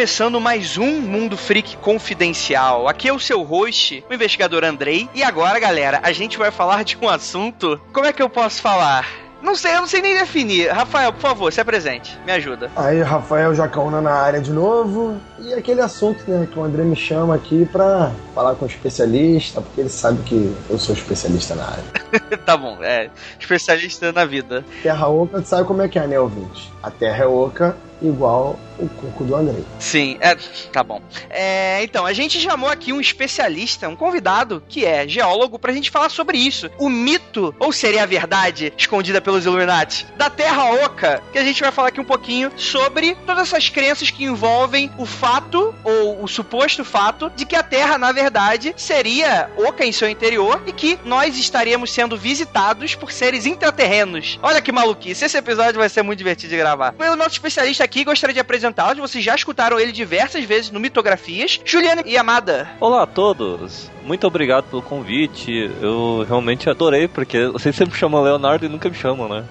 Começando mais um Mundo Freak Confidencial. Aqui é o seu host, o investigador Andrei. E agora, galera, a gente vai falar de um assunto. Como é que eu posso falar? Não sei, eu não sei nem definir. Rafael, por favor, se apresente. Me ajuda. Aí, Rafael Jacaúna na área de novo. E aquele assunto, né, que o André me chama aqui pra falar com o especialista, porque ele sabe que eu sou especialista na área. tá bom, é. Especialista na vida. Terra Oca, tu sabe como é que é, né, ouvinte? A Terra é oca, igual o coco do Andrei. Sim, é, tá bom. É, então, a gente chamou aqui um especialista, um convidado, que é geólogo, pra gente falar sobre isso. O mito, ou seria a verdade, escondida pelos Illuminati, da Terra Oca, que a gente vai falar aqui um pouquinho sobre todas essas crenças que envolvem o fato, ou o suposto fato, de que a Terra, na verdade, seria oca em seu interior e que nós estaríamos sendo visitados por seres intraterrenos. Olha que maluquice, esse episódio vai ser muito divertido de gravar. O nosso especialista aqui gostaria de apresentá-lo, vocês já escutaram ele diversas vezes no Mitografias. Juliana e Amada. Olá a todos, muito obrigado pelo convite. Eu realmente adorei, porque vocês sempre chamam Leonardo e nunca me chamam, né?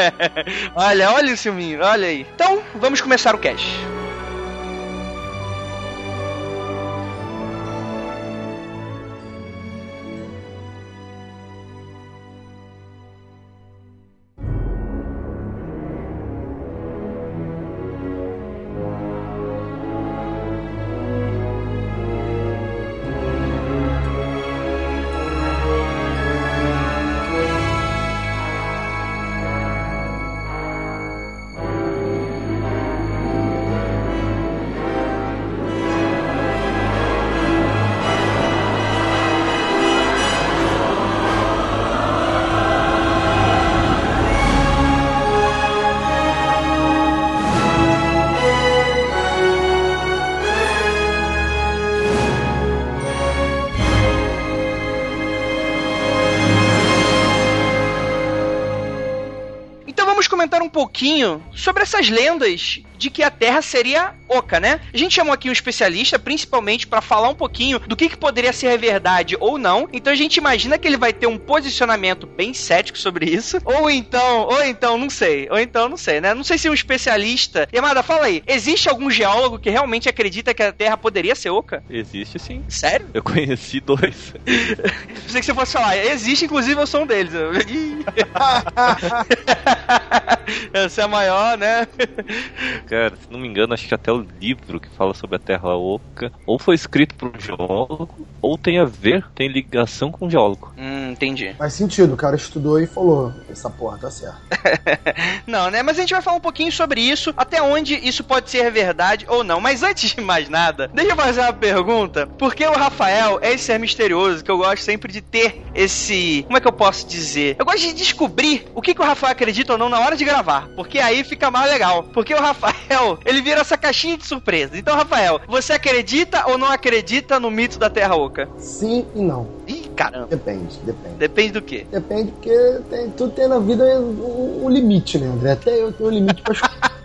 olha, olha o ciúminho, olha aí. Então, vamos começar o cast. Comentar um pouquinho sobre essas lendas de que a Terra seria oca, né? A gente chamou aqui um especialista, principalmente para falar um pouquinho do que, que poderia ser verdade ou não. Então a gente imagina que ele vai ter um posicionamento bem cético sobre isso. Ou então, ou então, não sei. Ou então, não sei, né? Não sei se um especialista. Yamada, fala aí. Existe algum geólogo que realmente acredita que a Terra poderia ser oca? Existe sim. Sério? Eu conheci dois. Pensei que você fosse falar. Existe, inclusive, eu sou um deles. Essa é a maior, né? Cara, se não me engano, acho que até o livro que fala sobre a Terra Oca ou foi escrito por um geólogo, ou tem a ver, tem ligação com um geólogo. Hum, entendi. Faz sentido, o cara estudou e falou: essa porra tá certa. não, né? Mas a gente vai falar um pouquinho sobre isso, até onde isso pode ser verdade ou não. Mas antes de mais nada, deixa eu fazer uma pergunta. Porque o Rafael é esse ser misterioso que eu gosto sempre de ter esse. Como é que eu posso dizer? Eu gosto de descobrir o que, que o Rafael acredita ou não na hora de gravar. Porque aí fica mais legal. Porque o Rafael, ele vira essa caixinha de surpresa. Então, Rafael, você acredita ou não acredita no mito da Terra Oca? Sim e não. Ih, caramba. Depende, depende. Depende do quê? Depende porque tem, tudo tem na vida um, um limite, né, André? Até eu tenho um limite pra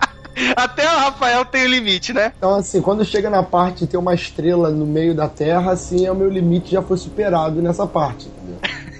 Até o Rafael tem o limite, né? Então, assim, quando chega na parte de ter uma estrela no meio da Terra, assim, é o meu limite já foi superado nessa parte?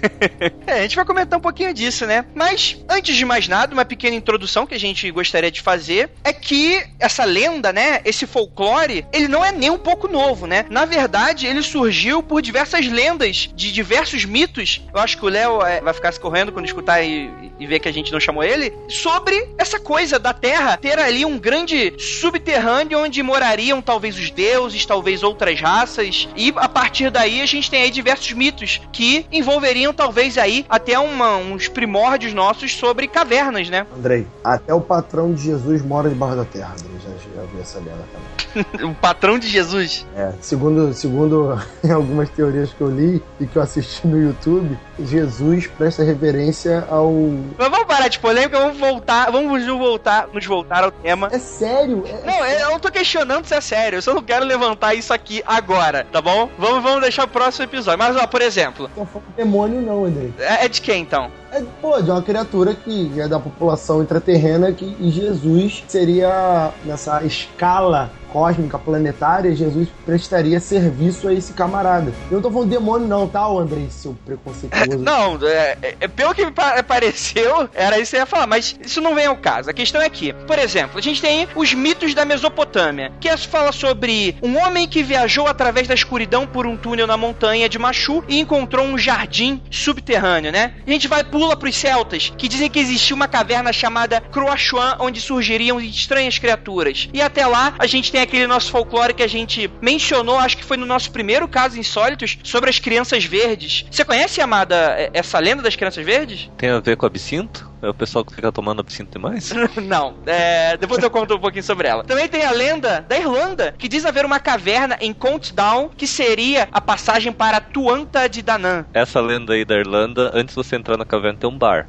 é, a gente vai comentar um pouquinho disso, né? Mas, antes de mais nada, uma pequena introdução que a gente gostaria de fazer é que essa lenda, né? Esse folclore, ele não é nem um pouco novo, né? Na verdade, ele surgiu por diversas lendas de diversos mitos. Eu acho que o Léo é, vai ficar se correndo quando escutar e, e ver que a gente não chamou ele. Sobre essa coisa da Terra ter ali um grande subterrâneo onde morariam talvez os deuses, talvez outras raças. E a partir daí a gente tem aí diversos mitos que envolveriam tenham talvez aí até uma, uns primórdios nossos sobre cavernas, né? Andrei, até o patrão de Jesus mora debaixo da terra, Andrei. Já, já vi essa lenda também. o patrão de Jesus. É, segundo, segundo algumas teorias que eu li e que eu assisti no YouTube, Jesus presta reverência ao. Mas vamos parar de polêmica, vamos voltar, vamos voltar, nos voltar ao tema. É sério? É, não, eu não tô questionando se é sério, eu só não quero levantar isso aqui agora, tá bom? Vamos, vamos deixar o próximo episódio. Mas, ó, por exemplo. Não foi um demônio, não, Andrei. É, é de quem então? É, pô, de uma criatura que é da população intraterrena que, e Jesus seria nessa escala cósmica, planetária, Jesus prestaria serviço a esse camarada. Eu não tô falando demônio, não, tá, André, seu preconceituoso? não, é, é, pelo que me pareceu, era isso que eu ia falar, mas isso não vem ao caso. A questão é que, por exemplo, a gente tem os mitos da Mesopotâmia, que fala sobre um homem que viajou através da escuridão por um túnel na montanha de Machu e encontrou um jardim subterrâneo, né? A gente vai pula pros celtas, que dizem que existia uma caverna chamada Croachuan, onde surgiriam estranhas criaturas. E até lá, a gente tem aquele nosso folclore que a gente mencionou, acho que foi no nosso primeiro caso Insólitos, sobre as crianças verdes. Você conhece, Amada, essa lenda das crianças verdes? Tem a ver com absinto? É o pessoal que fica tomando absinto demais? Não. É, depois eu conto um pouquinho sobre ela. Também tem a lenda da Irlanda, que diz haver uma caverna em Countdown, que seria a passagem para Tuanta de Danann. Essa lenda aí da Irlanda, antes de você entrar na caverna, tem um bar.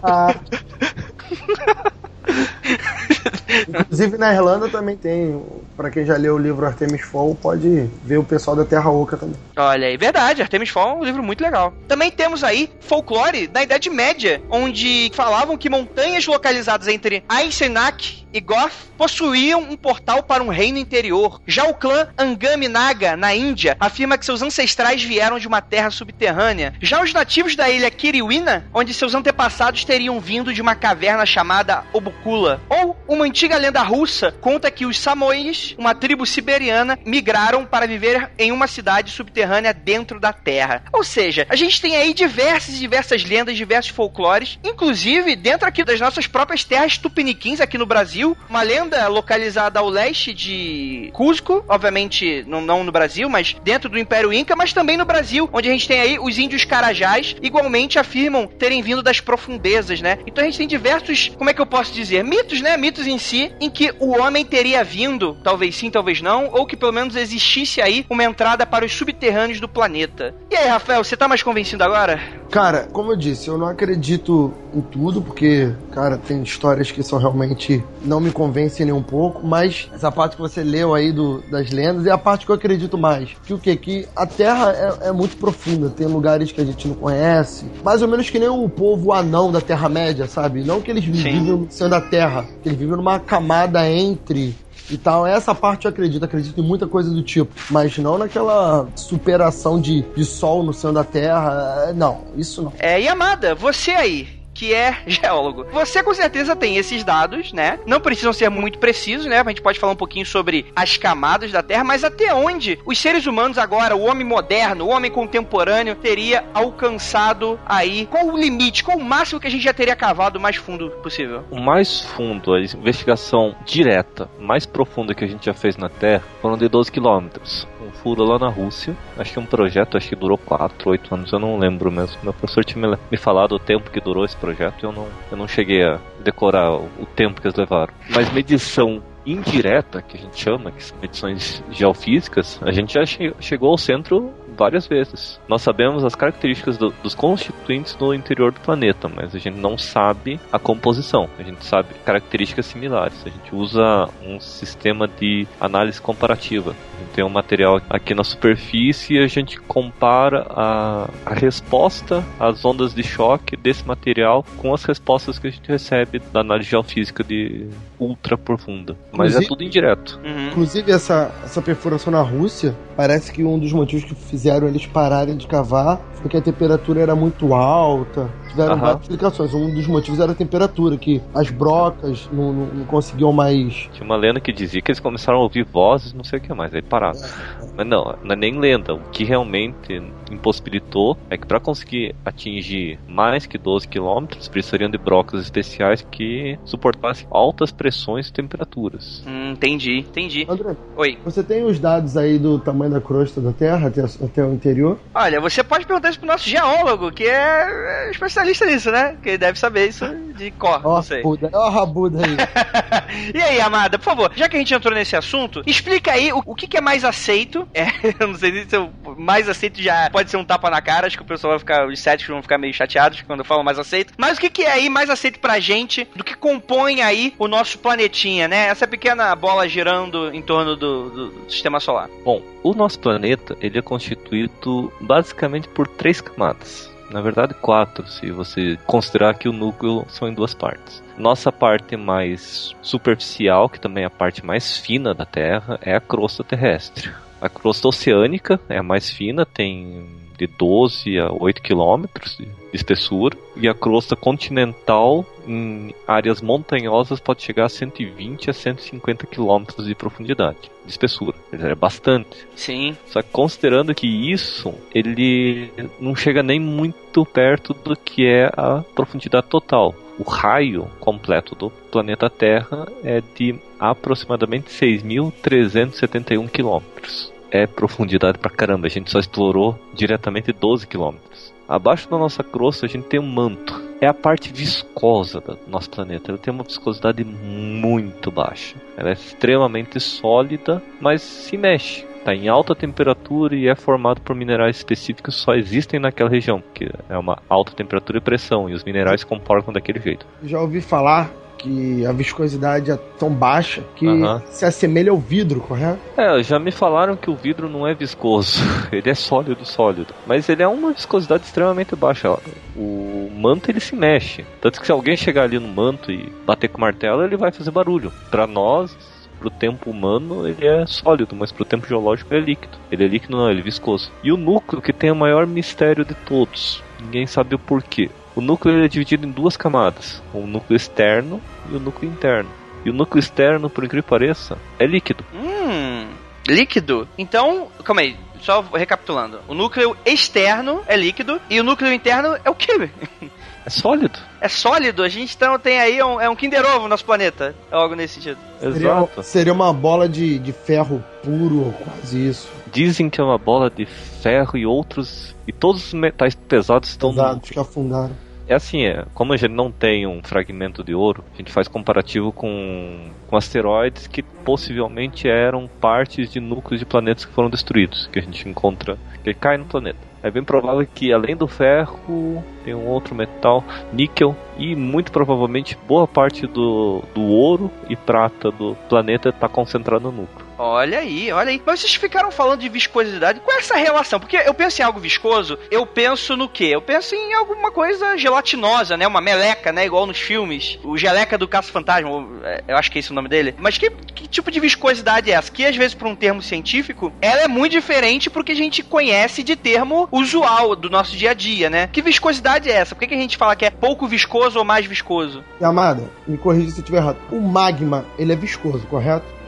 Inclusive na Irlanda também tem. Para quem já leu o livro Artemis Fall, pode ver o pessoal da Terra Oca também. Olha aí, verdade. Artemis Fall é um livro muito legal. Também temos aí folclore da Idade Média, onde falavam que montanhas localizadas entre Eisenach e Goth possuíam um portal para um reino interior. Já o clã Angami Naga, na Índia, afirma que seus ancestrais vieram de uma terra subterrânea. Já os nativos da ilha Kiriwina, onde seus antepassados teriam vindo de uma caverna chamada Obukula. Ou uma antiga lenda russa conta que os Samois, uma tribo siberiana, migraram para viver em uma cidade subterrânea dentro da terra. Ou seja, a gente tem aí diversas e diversas lendas, diversos folclores, inclusive dentro aqui das nossas próprias terras tupiniquins aqui no Brasil, uma lenda localizada ao leste de Cusco, obviamente não, não no Brasil, mas dentro do Império Inca, mas também no Brasil, onde a gente tem aí os índios carajás, igualmente afirmam terem vindo das profundezas, né? Então a gente tem diversos, como é que eu posso dizer, mitos, né? Mitos em si, em que o homem teria vindo, talvez sim, talvez não, ou que pelo menos existisse aí uma entrada para os subterrâneos do planeta. E aí, Rafael, você tá mais convencido agora? Cara, como eu disse, eu não acredito em tudo, porque, cara, tem histórias que são realmente não me convencem nem um pouco, mas essa parte que você leu aí do, das lendas é a parte que eu acredito mais. Que o quê? Que a Terra é, é muito profunda, tem lugares que a gente não conhece, mais ou menos que nem o povo anão da Terra-média, sabe? Não que eles vivem céu da Terra, que eles vivem numa camada entre e tal. Essa parte eu acredito, acredito em muita coisa do tipo, mas não naquela superação de, de sol no céu da Terra. Não, isso não. É, e Amada, você aí, que é geólogo. Você com certeza tem esses dados, né? Não precisam ser muito precisos, né? A gente pode falar um pouquinho sobre as camadas da Terra, mas até onde os seres humanos agora, o homem moderno, o homem contemporâneo, teria alcançado aí? Qual o limite? Qual o máximo que a gente já teria cavado o mais fundo possível? O mais fundo, a investigação direta, mais profunda que a gente já fez na Terra, foram de 12 quilômetros furo lá na Rússia. Acho que um projeto, acho que durou 4, 8 anos, eu não lembro mesmo. Meu professor tinha me falado o tempo que durou esse projeto e eu não, eu não cheguei a decorar o tempo que eles levaram. Mas medição indireta, que a gente chama, que são medições geofísicas, a gente já che chegou ao centro várias vezes. Nós sabemos as características do, dos constituintes no interior do planeta, mas a gente não sabe a composição. A gente sabe características similares. A gente usa um sistema de análise comparativa. A gente tem um material aqui na superfície e a gente compara a, a resposta às ondas de choque desse material com as respostas que a gente recebe da análise geofísica de ultra profunda. Mas é inclusive, é tudo indireto. Uhum. Inclusive, essa, essa perfuração na Rússia, parece que um dos motivos que fizeram eles pararem de cavar foi que a temperatura era muito alta. Tiveram uhum. várias explicações. Um dos motivos era a temperatura, que as brocas não, não, não, conseguiam mais. Tinha uma lenda que dizia que eles começaram a ouvir vozes, não sei o que mais, aí pararam. É, é. Mas não, não é nem lenda. O que realmente impossibilitou é que para conseguir atingir mais que 12 km, precisariam de brocas especiais que suportassem altas pressões e temperaturas. Hum, entendi, entendi. André, Oi. Você tem os dados aí do tamanho da crosta da Terra até, até o interior? Olha, você pode perguntar isso pro nosso geólogo, que é especialista nisso, né? Que deve saber isso de cor, Ó, não sei. rabuda, ó a rabuda aí. e aí, Amada, por favor, já que a gente entrou nesse assunto, explica aí o, o que, que é mais aceito. É, eu não sei se o mais aceito já pode ser um tapa na cara, acho que o pessoal vai ficar, os céticos vão ficar meio chateados quando eu falo mais aceito. Mas o que, que é aí mais aceito pra gente do que compõe aí o nosso planetinha, né? Essa pequena bola girando em torno do, do sistema solar. Bom, o nosso planeta ele é constituído basicamente por três camadas. Na verdade, quatro, se você considerar que o núcleo são em duas partes. Nossa parte mais superficial, que também é a parte mais fina da Terra, é a crosta terrestre. A crosta oceânica é a mais fina, tem de 12 a 8 quilômetros de espessura. E a crosta continental, em áreas montanhosas, pode chegar a 120 a 150 quilômetros de profundidade, de espessura. É bastante. Sim. Só que considerando que isso, ele não chega nem muito perto do que é a profundidade total. O raio completo do planeta Terra é de aproximadamente 6.371 quilômetros. É profundidade pra caramba, a gente só explorou diretamente 12 quilômetros. Abaixo da nossa crosta a gente tem um manto. É a parte viscosa do nosso planeta. Ela tem uma viscosidade muito baixa. Ela é extremamente sólida, mas se mexe. Está em alta temperatura e é formado por minerais específicos que só existem naquela região, que é uma alta temperatura e pressão, e os minerais comportam daquele jeito. Já ouvi falar que a viscosidade é tão baixa que se assemelha ao vidro, correto? É, já me falaram que o vidro não é viscoso, ele é sólido, sólido. Mas ele é uma viscosidade extremamente baixa. O manto ele se mexe. Tanto que se alguém chegar ali no manto e bater com o martelo, ele vai fazer barulho. Para nós, pro tempo humano, ele é sólido, mas pro tempo geológico ele é líquido. Ele é líquido não, ele é viscoso. E o núcleo que tem o maior mistério de todos. Ninguém sabe o porquê. O núcleo é dividido em duas camadas, o núcleo externo e o núcleo interno. E o núcleo externo, por incrível que pareça, é líquido. Hum. Líquido. Então, calma aí. Só recapitulando. O núcleo externo é líquido e o núcleo interno é o quê? É sólido. É sólido. A gente então tem aí um, é um Kinder Ovo no nosso planeta. É algo nesse sentido. Seria, Exato. seria uma bola de, de ferro puro, ou quase isso. Dizem que é uma bola de ferro e outros. E todos os metais pesados estão no Pesados que afundaram. É assim, é, como a gente não tem um fragmento de ouro, a gente faz comparativo com, com asteroides que possivelmente eram partes de núcleos de planetas que foram destruídos, que a gente encontra, que cai no planeta. É bem provável que além do ferro, tem um outro metal, níquel, e muito provavelmente boa parte do, do ouro e prata do planeta está concentrado no núcleo. Olha aí, olha aí. Mas vocês ficaram falando de viscosidade. Qual é essa relação? Porque eu penso em algo viscoso, eu penso no quê? Eu penso em alguma coisa gelatinosa, né? Uma meleca, né? Igual nos filmes. O geleca do Caça-Fantasma, eu acho que é esse o nome dele. Mas que, que tipo de viscosidade é essa? Que às vezes, por um termo científico, ela é muito diferente pro que a gente conhece de termo usual do nosso dia a dia, né? Que viscosidade é essa? Por que, que a gente fala que é pouco viscoso ou mais viscoso? Amada, me corrija se eu estiver errado. O magma, ele é viscoso, correto?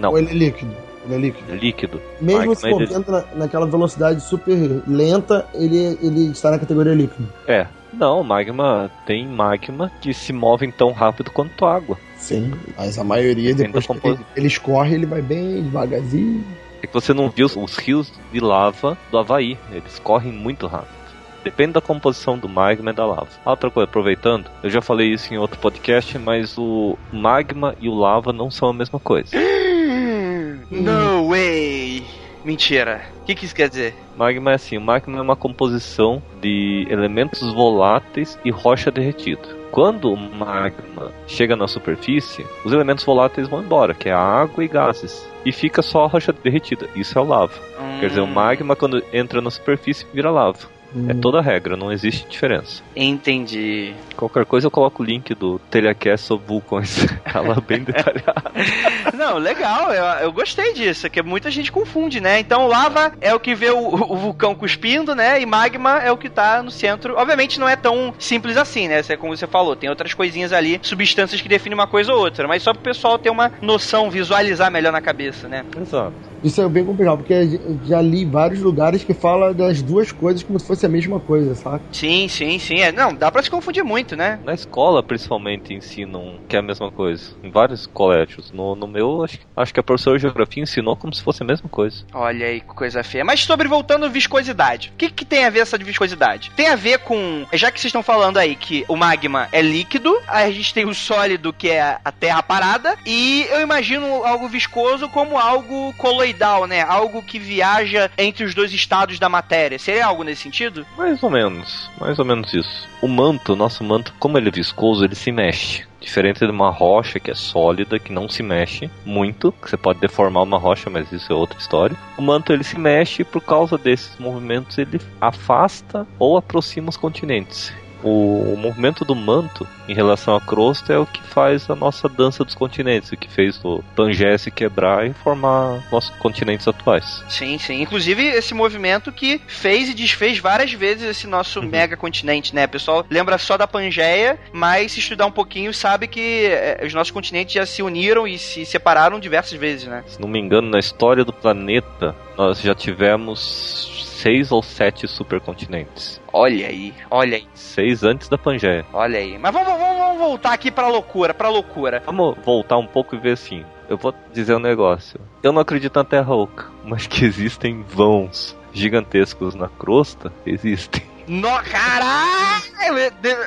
Não, Ou ele é líquido? Ele é líquido. é líquido. Mesmo se movendo na, naquela velocidade super lenta, ele, ele está na categoria líquido. É. Não, magma tem magma que se movem tão rápido quanto água. Sim, mas a maioria Depende depois que ele, ele escorre, ele vai bem devagarzinho. É que você não viu os- os rios de lava do Havaí. Eles correm muito rápido. Depende da composição do magma e da lava. Ah, Outra coisa, aproveitando, eu já falei isso em outro podcast, mas o magma e o lava não são a mesma coisa. No way! Mentira. O que, que isso quer dizer? Magma é assim, o magma é uma composição de elementos voláteis e rocha derretida. Quando o magma chega na superfície, os elementos voláteis vão embora, que é água e gases. E fica só a rocha derretida. Isso é o lava. Quer dizer, o Hum, magma quando entra na superfície vira lava. É Hum. toda a regra, não existe diferença. Entendi. Qualquer coisa eu coloco o link do Telecast sobre vulcões. tá lá bem detalhado. Não, legal, eu, eu gostei disso, que muita gente confunde, né? Então, lava é o que vê o, o vulcão cuspindo, né? E magma é o que tá no centro. Obviamente não é tão simples assim, né? É como você falou, tem outras coisinhas ali, substâncias que definem uma coisa ou outra, mas só pro pessoal ter uma noção, visualizar melhor na cabeça, né? Exato. Isso é bem complicado, porque eu já li vários lugares que fala das duas coisas como se fosse a mesma coisa, sabe? Sim, sim, sim. É, não, dá pra se confundir muito, né? Na escola, principalmente, ensinam que é a mesma coisa. Em vários colégios. No, no meu, acho, acho que a professora de geografia ensinou como se fosse a mesma coisa. Olha aí, que coisa feia. Mas sobre voltando viscosidade. O que, que tem a ver essa de viscosidade? Tem a ver com. Já que vocês estão falando aí que o magma é líquido, a gente tem o sólido, que é a terra parada, e eu imagino algo viscoso como algo coloidal, né? Algo que viaja entre os dois estados da matéria. Seria algo nesse sentido? Mais ou menos. Mais ou menos isso. O manto, nosso manto, como ele é viscoso, ele se mexe. Diferente de uma rocha que é sólida, que não se mexe muito, que você pode deformar uma rocha, mas isso é outra história. O manto ele se mexe e por causa desses movimentos ele afasta ou aproxima os continentes o, o, movimento do manto em relação à crosta é o que faz a nossa dança dos continentes, o que fez o Pangeia se quebrar e formar nossos continentes atuais. Sim, sim. Inclusive esse movimento que fez e desfez várias vezes esse nosso uhum. mega continente, né? O pessoal lembra só da Pangeia, mas se estudar um pouquinho sabe que é, os nossos continentes já se uniram e se separaram diversas vezes, né? Se não me engano, na história do planeta, nós já tivemos seis ou sete supercontinentes. Olha aí, olha aí. Seis antes da Pangeia. Olha aí. Mas vamos, vamos, vamos voltar aqui pra loucura, pra loucura. Vamos voltar um pouco e ver assim. Eu vou dizer um negócio. Eu não acredito na Terra Oca, mas que existem vãos gigantescos na crosta, existem. No, caralho!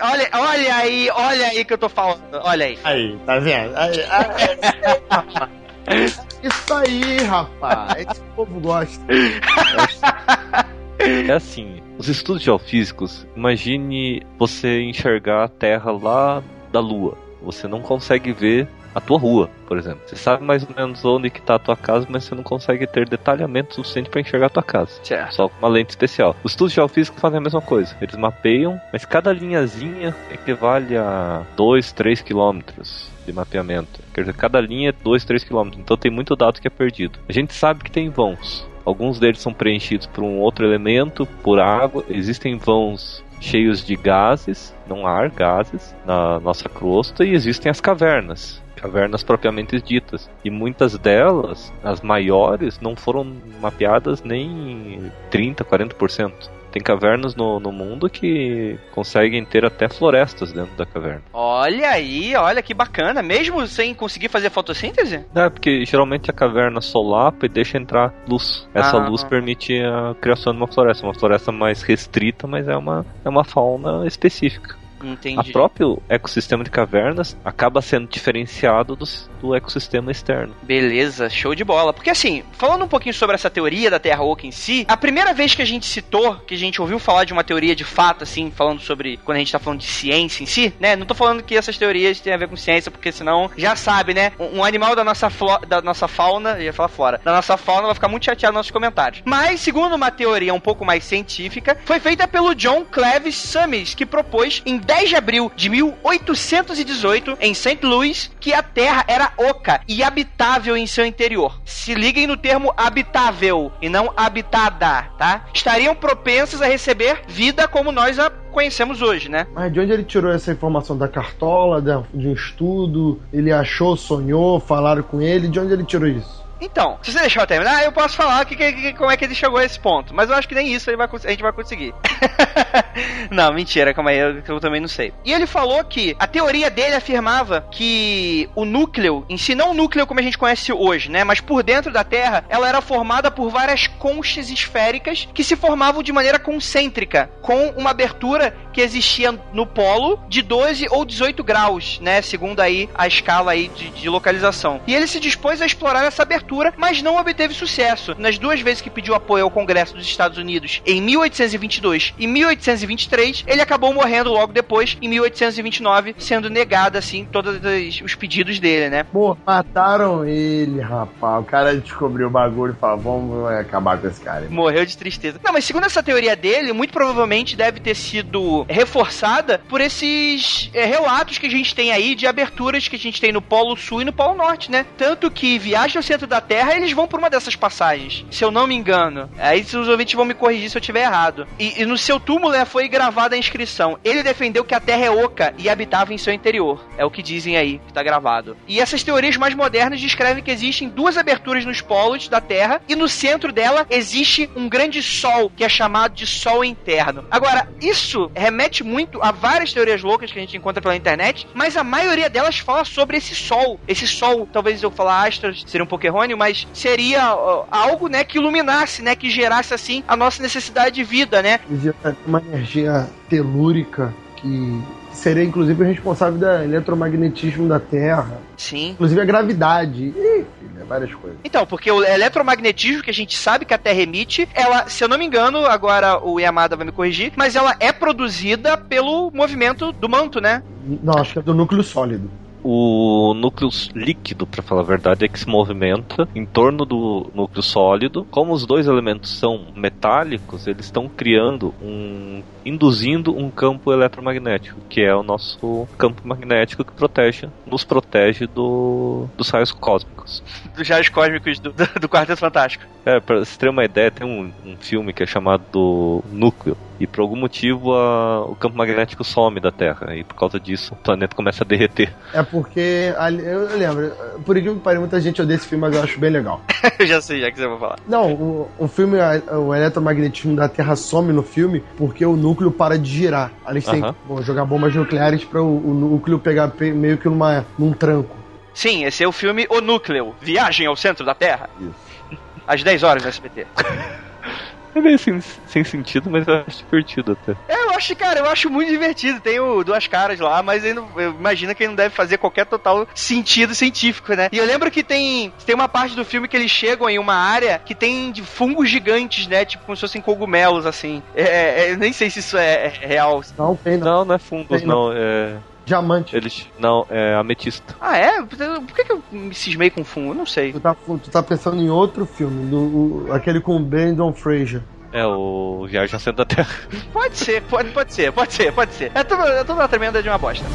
Olha, olha aí, olha aí que eu tô falando. Olha aí. Aí, tá vendo? Aí, aí, Isso aí, rapaz. O povo gosta. É assim, os estudos geofísicos, imagine você enxergar a Terra lá da Lua. Você não consegue ver a tua rua, por exemplo. Você sabe mais ou menos onde que tá a tua casa, mas você não consegue ter detalhamento suficiente para enxergar a tua casa. Certo. Só com uma lente especial. Os estudos geofísicos fazem a mesma coisa. Eles mapeiam, mas cada linhazinha equivale a 2, 3 quilômetros de mapeamento. Quer dizer, cada linha é 2, 3 km. Então tem muito dado que é perdido. A gente sabe que tem vãos. Alguns deles são preenchidos por um outro elemento, por água. Existem vãos cheios de gases, não ar, gases, na nossa crosta. E existem as cavernas cavernas propriamente ditas. E muitas delas, as maiores, não foram mapeadas nem 30, 40%. Tem cavernas no, no mundo que conseguem ter até florestas dentro da caverna. Olha aí, olha que bacana. Mesmo sem conseguir fazer fotossíntese? É, porque geralmente a caverna solapa e deixa entrar luz. Essa ah, luz permite a criação de uma floresta. Uma floresta mais restrita, mas é uma, é uma fauna específica. Entendi. A próprio ecossistema de cavernas acaba sendo diferenciado do, do ecossistema externo. Beleza, show de bola. Porque assim, falando um pouquinho sobre essa teoria da Terra Oca em si, a primeira vez que a gente citou, que a gente ouviu falar de uma teoria de fato, assim, falando sobre quando a gente tá falando de ciência em si, né? Não tô falando que essas teorias têm a ver com ciência, porque senão já sabe, né? Um, um animal da nossa, da nossa fauna, ia falar fora, da nossa fauna vai ficar muito chateado nos nossos comentários. Mas, segundo uma teoria um pouco mais científica, foi feita pelo John Cleves Summers, que propôs em 10 de abril de 1818, em St. Louis, que a Terra era oca e habitável em seu interior. Se liguem no termo habitável e não habitada, tá? Estariam propensas a receber vida como nós a conhecemos hoje, né? Mas de onde ele tirou essa informação? Da cartola, de um estudo? Ele achou, sonhou, falaram com ele? De onde ele tirou isso? Então, se você deixar eu terminar, eu posso falar que, que, que, como é que ele chegou a esse ponto. Mas eu acho que nem isso vai, a gente vai conseguir. não, mentira, calma aí, eu, eu, também não sei. E ele falou que a teoria dele afirmava que o núcleo, em si, não o núcleo como a gente conhece hoje, né? Mas por dentro da Terra, ela era formada por várias conchas esféricas que se formavam de maneira concêntrica, com uma abertura que existia no polo de 12 ou 18 graus, né? Segundo aí a escala aí de, de localização. E ele se dispôs a explorar essa abertura mas não obteve sucesso. Nas duas vezes que pediu apoio ao Congresso dos Estados Unidos, em 1822 e 1823, ele acabou morrendo logo depois, em 1829, sendo negado, assim, todos os pedidos dele, né? Pô, mataram ele, rapaz. O cara descobriu o bagulho e falou, vamos acabar com esse cara. Morreu de tristeza. Não, mas segundo essa teoria dele, muito provavelmente deve ter sido reforçada por esses é, relatos que a gente tem aí de aberturas que a gente tem no Polo Sul e no Polo Norte, né? Tanto que Viagem ao Centro da Terra, eles vão por uma dessas passagens, se eu não me engano. Aí os ouvintes vão me corrigir se eu estiver errado. E, e, no seu túmulo né, foi gravada a inscrição. Ele defendeu que a Terra é oca e habitava em seu interior. É o que dizem aí, que tá gravado. E essas teorias mais modernas descrevem que existem duas aberturas nos polos da Terra e no centro dela existe um grande sol, que é chamado de Sol interno. Agora, isso remete muito a várias teorias loucas que a gente encontra pela internet, mas a maioria delas fala sobre esse Sol. Esse Sol, talvez eu falar astros, seria um pouco errôneo, mas seria algo, né, que iluminasse, né, que gerasse, assim, a nossa necessidade de vida, né? Uma energia telúrica que seria inclusive o responsável do eletromagnetismo da Terra. Sim. Inclusive a gravidade. E, várias coisas. Então, porque o eletromagnetismo que a gente sabe que a Terra emite, ela, se eu não me engano, agora o Yamada vai me corrigir, mas ela é produzida pelo movimento do manto, né? Não, acho que é do núcleo sólido o núcleo líquido, para falar a verdade, é que se movimenta em torno do núcleo sólido. Como os dois elementos são metálicos, eles estão criando um induzindo um campo eletromagnético, que é o nosso campo magnético que protege, nos protege do, dos raios cósmicos. Dos raios cósmicos do, do, do Quarteto Fantástico. É, pra você ter uma ideia, tem um, um filme que é chamado Núcleo, e por algum motivo a, o campo magnético some da Terra. E por causa disso o planeta começa a derreter. É porque. Eu lembro, por incrível que pareça, muita gente odeia esse filme, mas eu acho bem legal. eu já sei, já que você vai falar. Não, o, o filme, o eletromagnetismo da Terra some no filme porque o núcleo para de girar. Eles têm que jogar bombas nucleares para o, o, núcleo pegar meio que numa, num tranco. Sim, esse é o filme O Núcleo Viagem ao Centro da Terra. Isso. Às 10 horas no SBT. É meio sem, sem sentido, mas eu acho divertido até. É, eu acho, cara, eu acho muito divertido. Tem o Duas Caras lá, mas eu, eu imagino que ele não deve fazer qualquer total sentido científico, né? E eu lembro que tem, tem uma parte do filme que eles chegam em uma área que tem de fungos gigantes, né? Tipo como se fossem cogumelos, assim. É, é, eu nem sei se isso é, é real. Não, tem não. Não, não é fungos, tem, não. não. É... Diamante. Eles. Não, é ametista. Ah, é? Por que, que eu me cismei com fungo? Eu não sei. Tu tá, tu tá pensando em outro filme, do, o, aquele com o Brandon Fraser. É, o Viagem ao Centro da Terra. Pode ser, pode, pode ser, pode ser, pode ser. É tudo, é tudo uma tremenda de uma bosta.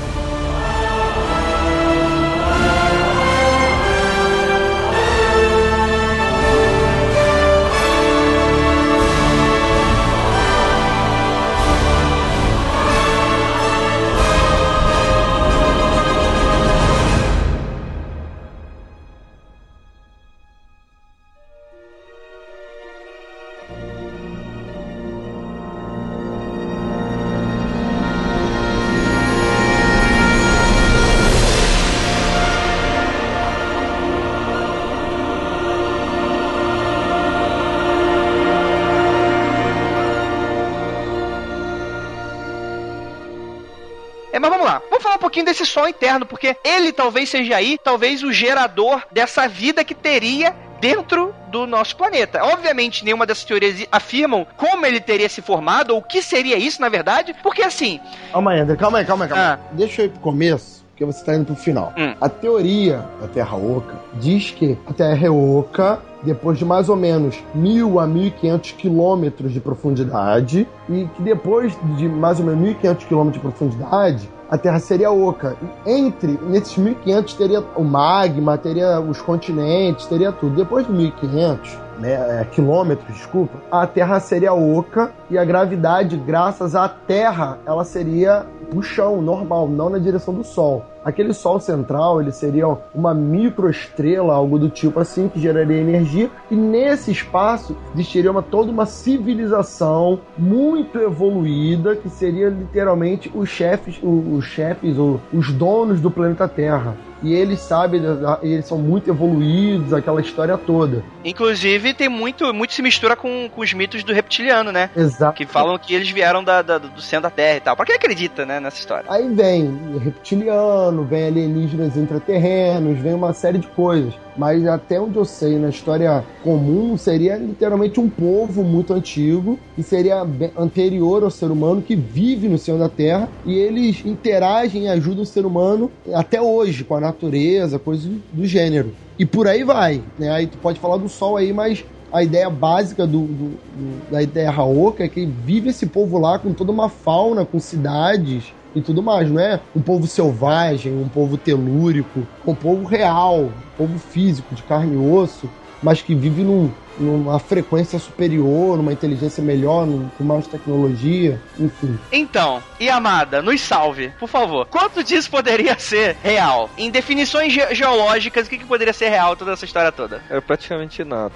Pouquinho desse sol interno, porque ele talvez seja aí, talvez o gerador dessa vida que teria dentro do nosso planeta. Obviamente, nenhuma dessas teorias afirmam como ele teria se formado, ou o que seria isso, na verdade, porque assim. Calma aí, André, calma aí, calma aí, calma aí. Ah. Deixa eu ir pro começo, porque você tá indo pro final. Hum. A teoria da Terra Oca diz que a Terra é oca depois de mais ou menos mil a 1.500 quilômetros de profundidade, e que depois de mais ou menos 1.500 quilômetros de profundidade, a Terra seria oca. Entre, nesses 1500 teria o magma, teria os continentes, teria tudo. Depois de 1500, né, é, quilômetros, desculpa, a Terra seria oca e a gravidade, graças à Terra, ela seria o chão normal, não na direção do Sol. Aquele Sol central, ele seria uma microestrela, algo do tipo assim, que geraria energia, e nesse espaço existiria uma, toda uma civilização muito evoluída, que seria literalmente os chefes, os chefes, os donos do planeta Terra e eles sabem, eles são muito evoluídos, aquela história toda. Inclusive, tem muito, muito se mistura com, com os mitos do reptiliano, né? Exato. Que falam que eles vieram da, da, do centro da Terra e tal. Pra quem acredita, né, nessa história? Aí vem reptiliano, vem alienígenas intraterrenos, vem uma série de coisas mas até onde eu sei, na história comum, seria literalmente um povo muito antigo, que seria anterior ao ser humano, que vive no céu da Terra, e eles interagem e ajudam o ser humano até hoje, com a natureza, coisas do gênero. E por aí vai, né? Aí tu pode falar do Sol aí, mas a ideia básica do, do, do, da Terra Oca é que vive esse povo lá com toda uma fauna, com cidades e tudo mais, não é um povo selvagem, um povo telúrico, um povo real, um povo físico, de carne e osso, mas que vive num, numa frequência superior, numa inteligência melhor, num, com mais tecnologia, enfim. Então, e Amada, nos salve, por favor. Quanto disso poderia ser real? Em definições ge geológicas, o que, que poderia ser real toda essa história toda? É praticamente nada.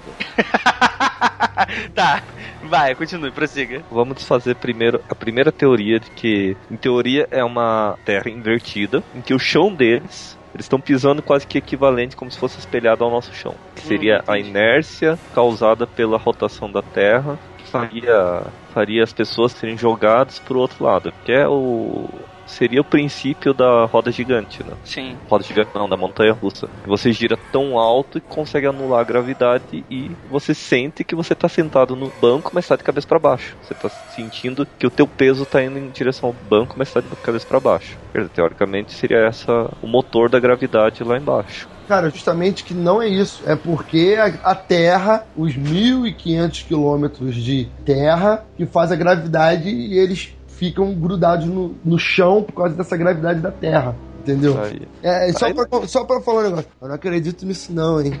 tá, vai, continue, prossiga. Vamos desfazer primeiro a primeira teoria de que, em teoria, é uma terra invertida, em que o chão deles eles estão pisando quase que equivalente, como se fosse espelhado ao nosso chão. Que seria a inércia causada pela rotação da Terra, que faria, faria as pessoas serem jogadas para o outro lado. Que é o, seria o princípio da roda gigante, né? Sim. Roda gigante não, da montanha russa. Você gira tão alto e consegue anular a gravidade e você sente que você está sentado no banco, mas está de cabeça para baixo. Você está sentindo que o teu peso está indo em direção ao banco, mas está de cabeça para baixo. Dizer, teoricamente seria essa o motor da gravidade lá embaixo. Cara, justamente que não é isso. É porque a, a Terra, os 1.500 quilômetros de terra, que faz a gravidade e eles ficam grudados no, no chão por causa dessa gravidade da Terra. Entendeu? Aí. É, só, Aí- pra, só pra falar um negócio. Eu não acredito nisso, não, hein?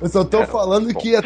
Eu só tô, falando que, é-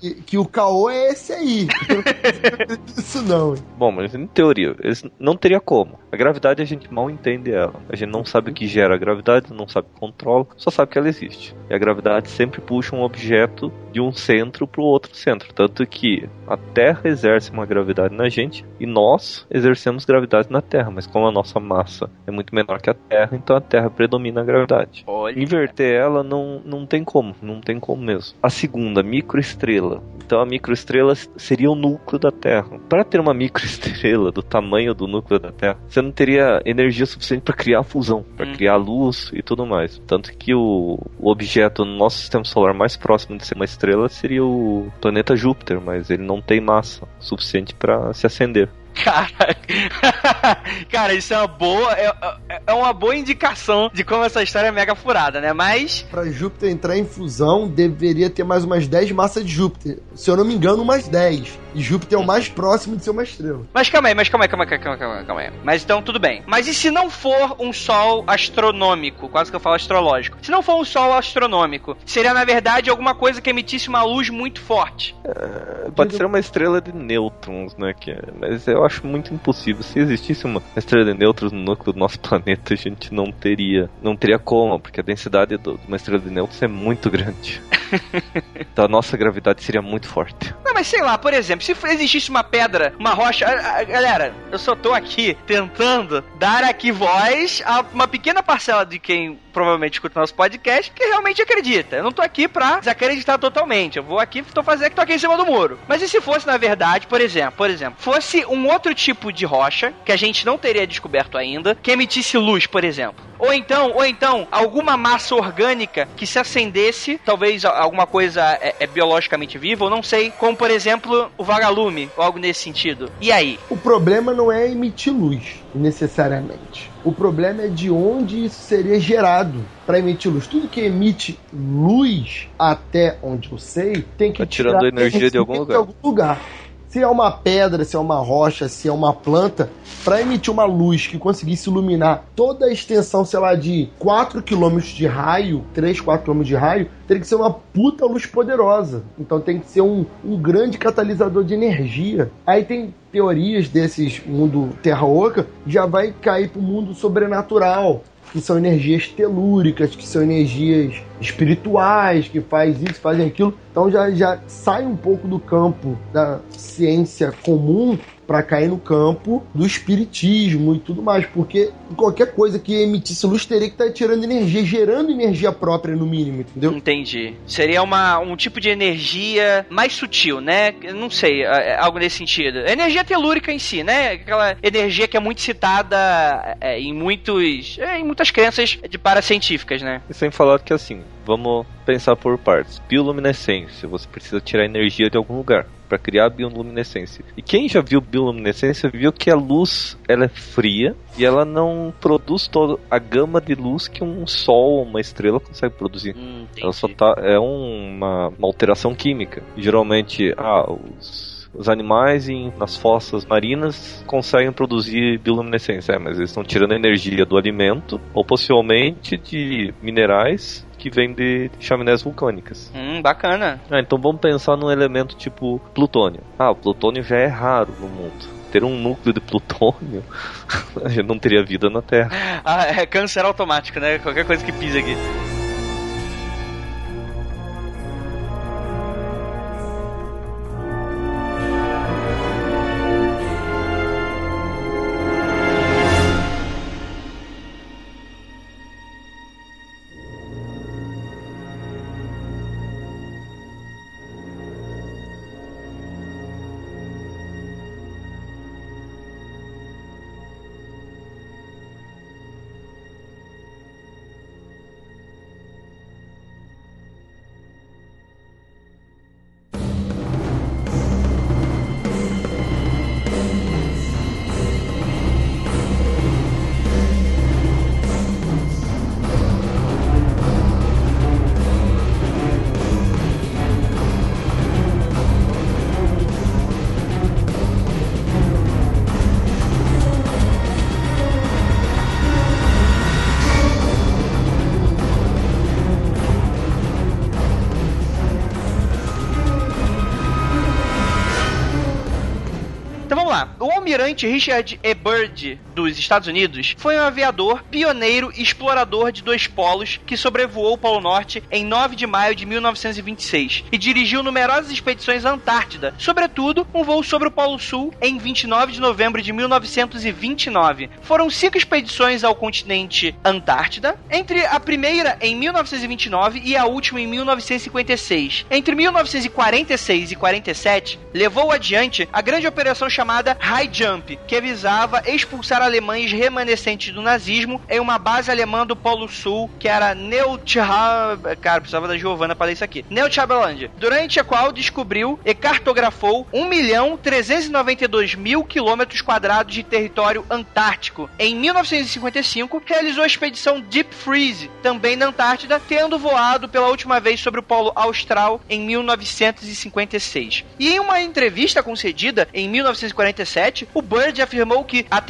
que, que o caô é esse aí. Eu não acredito nisso, não, hein? Bom, mas em teoria, eles não teria como. A gravidade a gente mal entende ela. A gente não sabe o que gera a gravidade, não sabe o que controla, só sabe que ela existe. E a gravidade sempre puxa um objeto de um centro para o outro centro. Tanto que a Terra exerce uma gravidade na gente e nós exercemos gravidade na Terra. Mas como a nossa massa é muito menor que a Terra, então a Terra predomina a gravidade. Olha. Inverter ela não, não tem como, não tem como mesmo. A segunda, microestrela. Então a microestrela seria o núcleo da Terra. Para ter uma microestrela do tamanho do núcleo da Terra, você não teria energia suficiente para criar fusão, para Hum. criar luz e tudo mais. Tanto que o, o objeto no nosso sistema solar mais próximo de ser uma estrela seria o planeta Júpiter, mas ele não tem massa suficiente para se acender. Cara, cara, isso é uma boa, é, é- é uma boa indicação de como essa história é mega furada, né? Mas Pra Júpiter entrar em fusão, deveria ter mais umas 10 massas de Júpiter. Se eu não me engano, umas 10. E Júpiter é o mais próximo de ser uma estrela. Mas calma aí, mas calma aí, calma aí, calma aí, calma aí, calma aí. Mas então tudo bem. Mas e se não for um sol astronômico? Quase que eu falo astrológico. Se não for um sol astronômico, seria na verdade alguma coisa que emitisse uma luz muito forte. Pode ser uma estrela de nêutrons, né? Que é- mas eu acho muito impossível. Se existisse uma estrela de nêutrons no núcleo do nosso planeta, a gente não teria, não teria como, porque a densidade de uma estrela de nêutrons é muito grande. então a nossa gravidade seria muito forte. Não, mas sei lá, por exemplo, se existisse uma pedra, uma rocha. a- a- Galera, eu só tô aqui tentando dar aqui voz a uma pequena parcela de quem provavelmente escuta nosso podcast que realmente acredita. Eu não tô aqui pra desacreditar totalmente. Eu vou aqui, tô fazendo que tô aqui em cima do muro. Mas e se fosse, na verdade, por exemplo, por exemplo, fosse um outro tipo de rocha que a gente não teria descoberto ainda, que emitisse luz, por exemplo. Ou então, ou então, alguma massa orgânica que se acendesse, talvez alguma coisa é, é biologicamente viva, ou não sei, como por exemplo o vagalume, ou algo nesse sentido. E aí? O problema não é emitir luz, necessariamente. O problema é de onde isso seria gerado para emitir luz. Tudo que emite luz, até onde eu sei, tem que Tá tirando tirar energia de algum lugar. algum lugar. Se é uma pedra, se é uma rocha, se é uma planta, para emitir uma luz que conseguisse iluminar toda a extensão, sei lá, de 4 km de raio, 3, 4 km de raio, teria que ser uma puta luz poderosa. Então tem que ser um, um grande catalisador de energia. Aí tem teorias desses mundo terra oca, já vai cair pro mundo sobrenatural. Que são energias telúricas, que são energias espirituais, que faz isso, fazem aquilo. Então já, já sai um pouco do campo da ciência comum para cair no campo do espiritismo e tudo mais, porque qualquer coisa que emitisse luz teria que estar tirando energia, gerando energia própria no mínimo, entendeu? Entendi. Seria uma, um tipo de energia mais sutil, né? Não sei, é, é algo nesse sentido. Energia telúrica em si, né? Aquela energia que é muito citada é, em muitos. é, em muitas crenças de paracientíficas, né? E sem falar que assim, vamos pensar por partes. Bioluminescência, você precisa tirar energia de algum lugar. Para criar bioluminescência. E quem já viu bioluminescência viu que a luz ela é fria e ela não produz toda a gama de luz que um sol ou uma estrela consegue produzir. Hum, ela só tá é uma, uma alteração química. Geralmente, ah, os os animais em, nas fossas marinas conseguem produzir bioluminescência, é, mas eles estão tirando energia do alimento ou possivelmente de minerais que vêm de chaminés vulcânicas. Hum, bacana. Ah, então vamos pensar num elemento tipo plutônio. Ah, o plutônio já é raro no mundo ter um núcleo de plutônio, a gente não teria vida na Terra. Ah, é câncer automático, né? Qualquer coisa que pisa aqui. Almirante Richard E. Byrd, dos Estados Unidos, foi um aviador, pioneiro explorador de dois polos que sobrevoou o Polo Norte em 9 de maio de 1926 e dirigiu numerosas expedições à Antártida, sobretudo um voo sobre o Polo Sul em 29 de novembro de 1929. Foram cinco expedições ao continente Antártida, entre a primeira em 1929 e a última em 1956. Entre 1946 e 47, levou adiante a grande operação chamada High Jump, que visava expulsar alemães remanescentes do nazismo em uma base alemã do Polo Sul, que era Neuchab... Cara, precisava da Giovana para ler isso aqui. Neuchabeland, durante a qual descobriu e cartografou 1 milhão 392 mil quilômetros quadrados de território antártico. Em 1955, realizou a expedição Deep Freeze, também na Antártida, tendo voado pela última vez sobre o Polo Austral em 1956. E em uma entrevista concedida em 1947, o Bird afirmou que a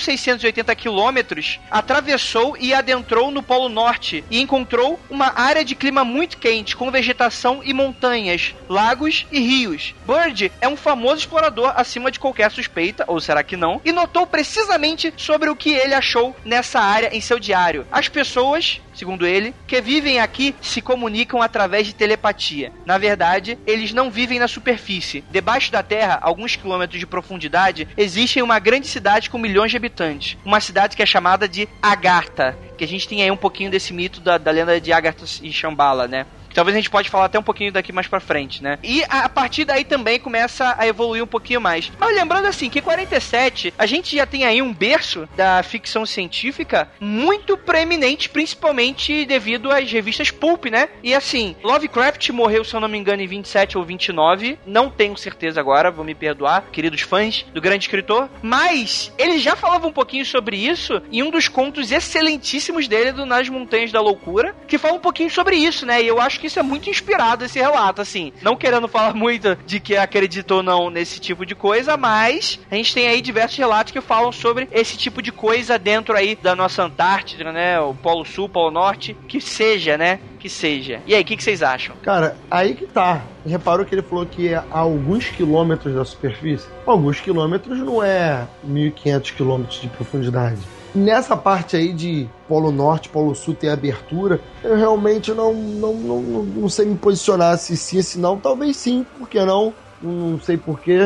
3.680 quilômetros atravessou e adentrou no Polo Norte e encontrou uma área de clima muito quente, com vegetação e montanhas, lagos e rios. Bird é um famoso explorador acima de qualquer suspeita, ou será que não, e notou precisamente sobre o que ele achou nessa área em seu diário. As pessoas segundo ele, que vivem aqui se comunicam através de telepatia. Na verdade, eles não vivem na superfície. Debaixo da Terra, alguns quilômetros de profundidade, existe uma grande cidade com milhões de habitantes. Uma cidade que é chamada de Agartha. Que a gente tem aí um pouquinho desse mito da, da lenda de Agartha e Shambhala, né? Talvez a gente pode falar até um pouquinho daqui mais pra frente, né? E a, a partir daí também começa a evoluir um pouquinho mais. Mas lembrando assim, que 47, a gente já tem aí um berço da ficção científica muito preeminente, principalmente devido às revistas Pulp, né? E assim, Lovecraft morreu, se eu não me engano, em 27 ou 29, não tenho certeza agora, vou me perdoar, queridos fãs do grande escritor, mas ele já falava um pouquinho sobre isso em um dos contos excelentíssimos dele do Nas Montanhas da Loucura, que fala um pouquinho sobre isso, né? E eu acho que isso é muito inspirado, esse relato, assim. Não querendo falar muito de que acreditou ou não nesse tipo de coisa, mas a gente tem aí diversos relatos que falam sobre esse tipo de coisa dentro aí da nossa Antártida, né? O Polo Sul, Polo Norte, que seja, né? que seja. E aí, o que, que, vocês acham? Cara, aí que tá. Reparou que ele falou que é a alguns quilômetros da superfície? Alguns quilômetros não é 1.500 quilômetros de profundidade nessa parte aí de Polo Norte, Polo Sul ter abertura, eu realmente não, não, não, não, sei me posicionar se sim, se não. Talvez sim, por que não? Não sei porquê.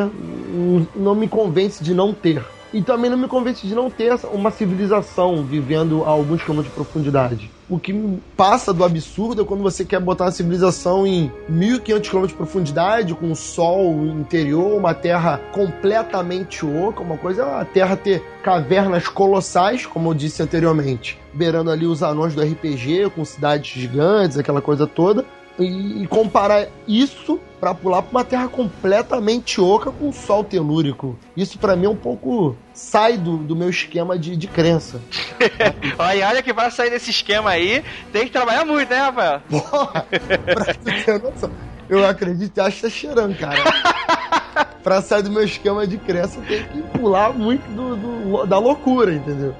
Não me convence de não ter. E também não me convence de não ter uma civilização vivendo a alguns quilômetros de profundidade. O que passa do absurdo é quando você quer botar uma civilização em 1500 km de profundidade, com o sol interior, uma terra completamente oca, uma coisa é a terra ter cavernas colossais, como eu disse anteriormente, beirando ali os anões do RPG, com cidades gigantes, aquela coisa toda, e, comparar isso pra pular pra uma terra completamente oca com sol telúrico. Isso pra mim é um pouco sai do, do meu esquema de, de crença. olha, olha que pra sair desse esquema aí, tem que trabalhar muito, né, Rafael? Porra, pra ter noção. Eu acredito acho que tá cheirando, cara. pra sair do meu esquema de crença, tem que pular muito do, do, da loucura, entendeu?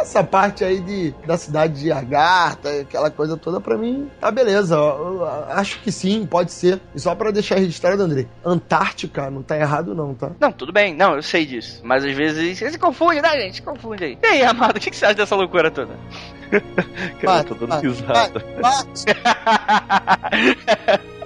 Essa parte aí de, da cidade de Agartha, aquela coisa toda, pra mim, tá beleza. Eu acho que sim, pode ser. E só pra deixar registrado, Andrei, Antártica não tá errado, não, tá? Não, tudo bem, não, eu sei disso. Mas às vezes você se confunde, né, gente? Se confunde aí. E aí, amado, o que, que você acha dessa loucura toda? Cara, eu tô dando risada.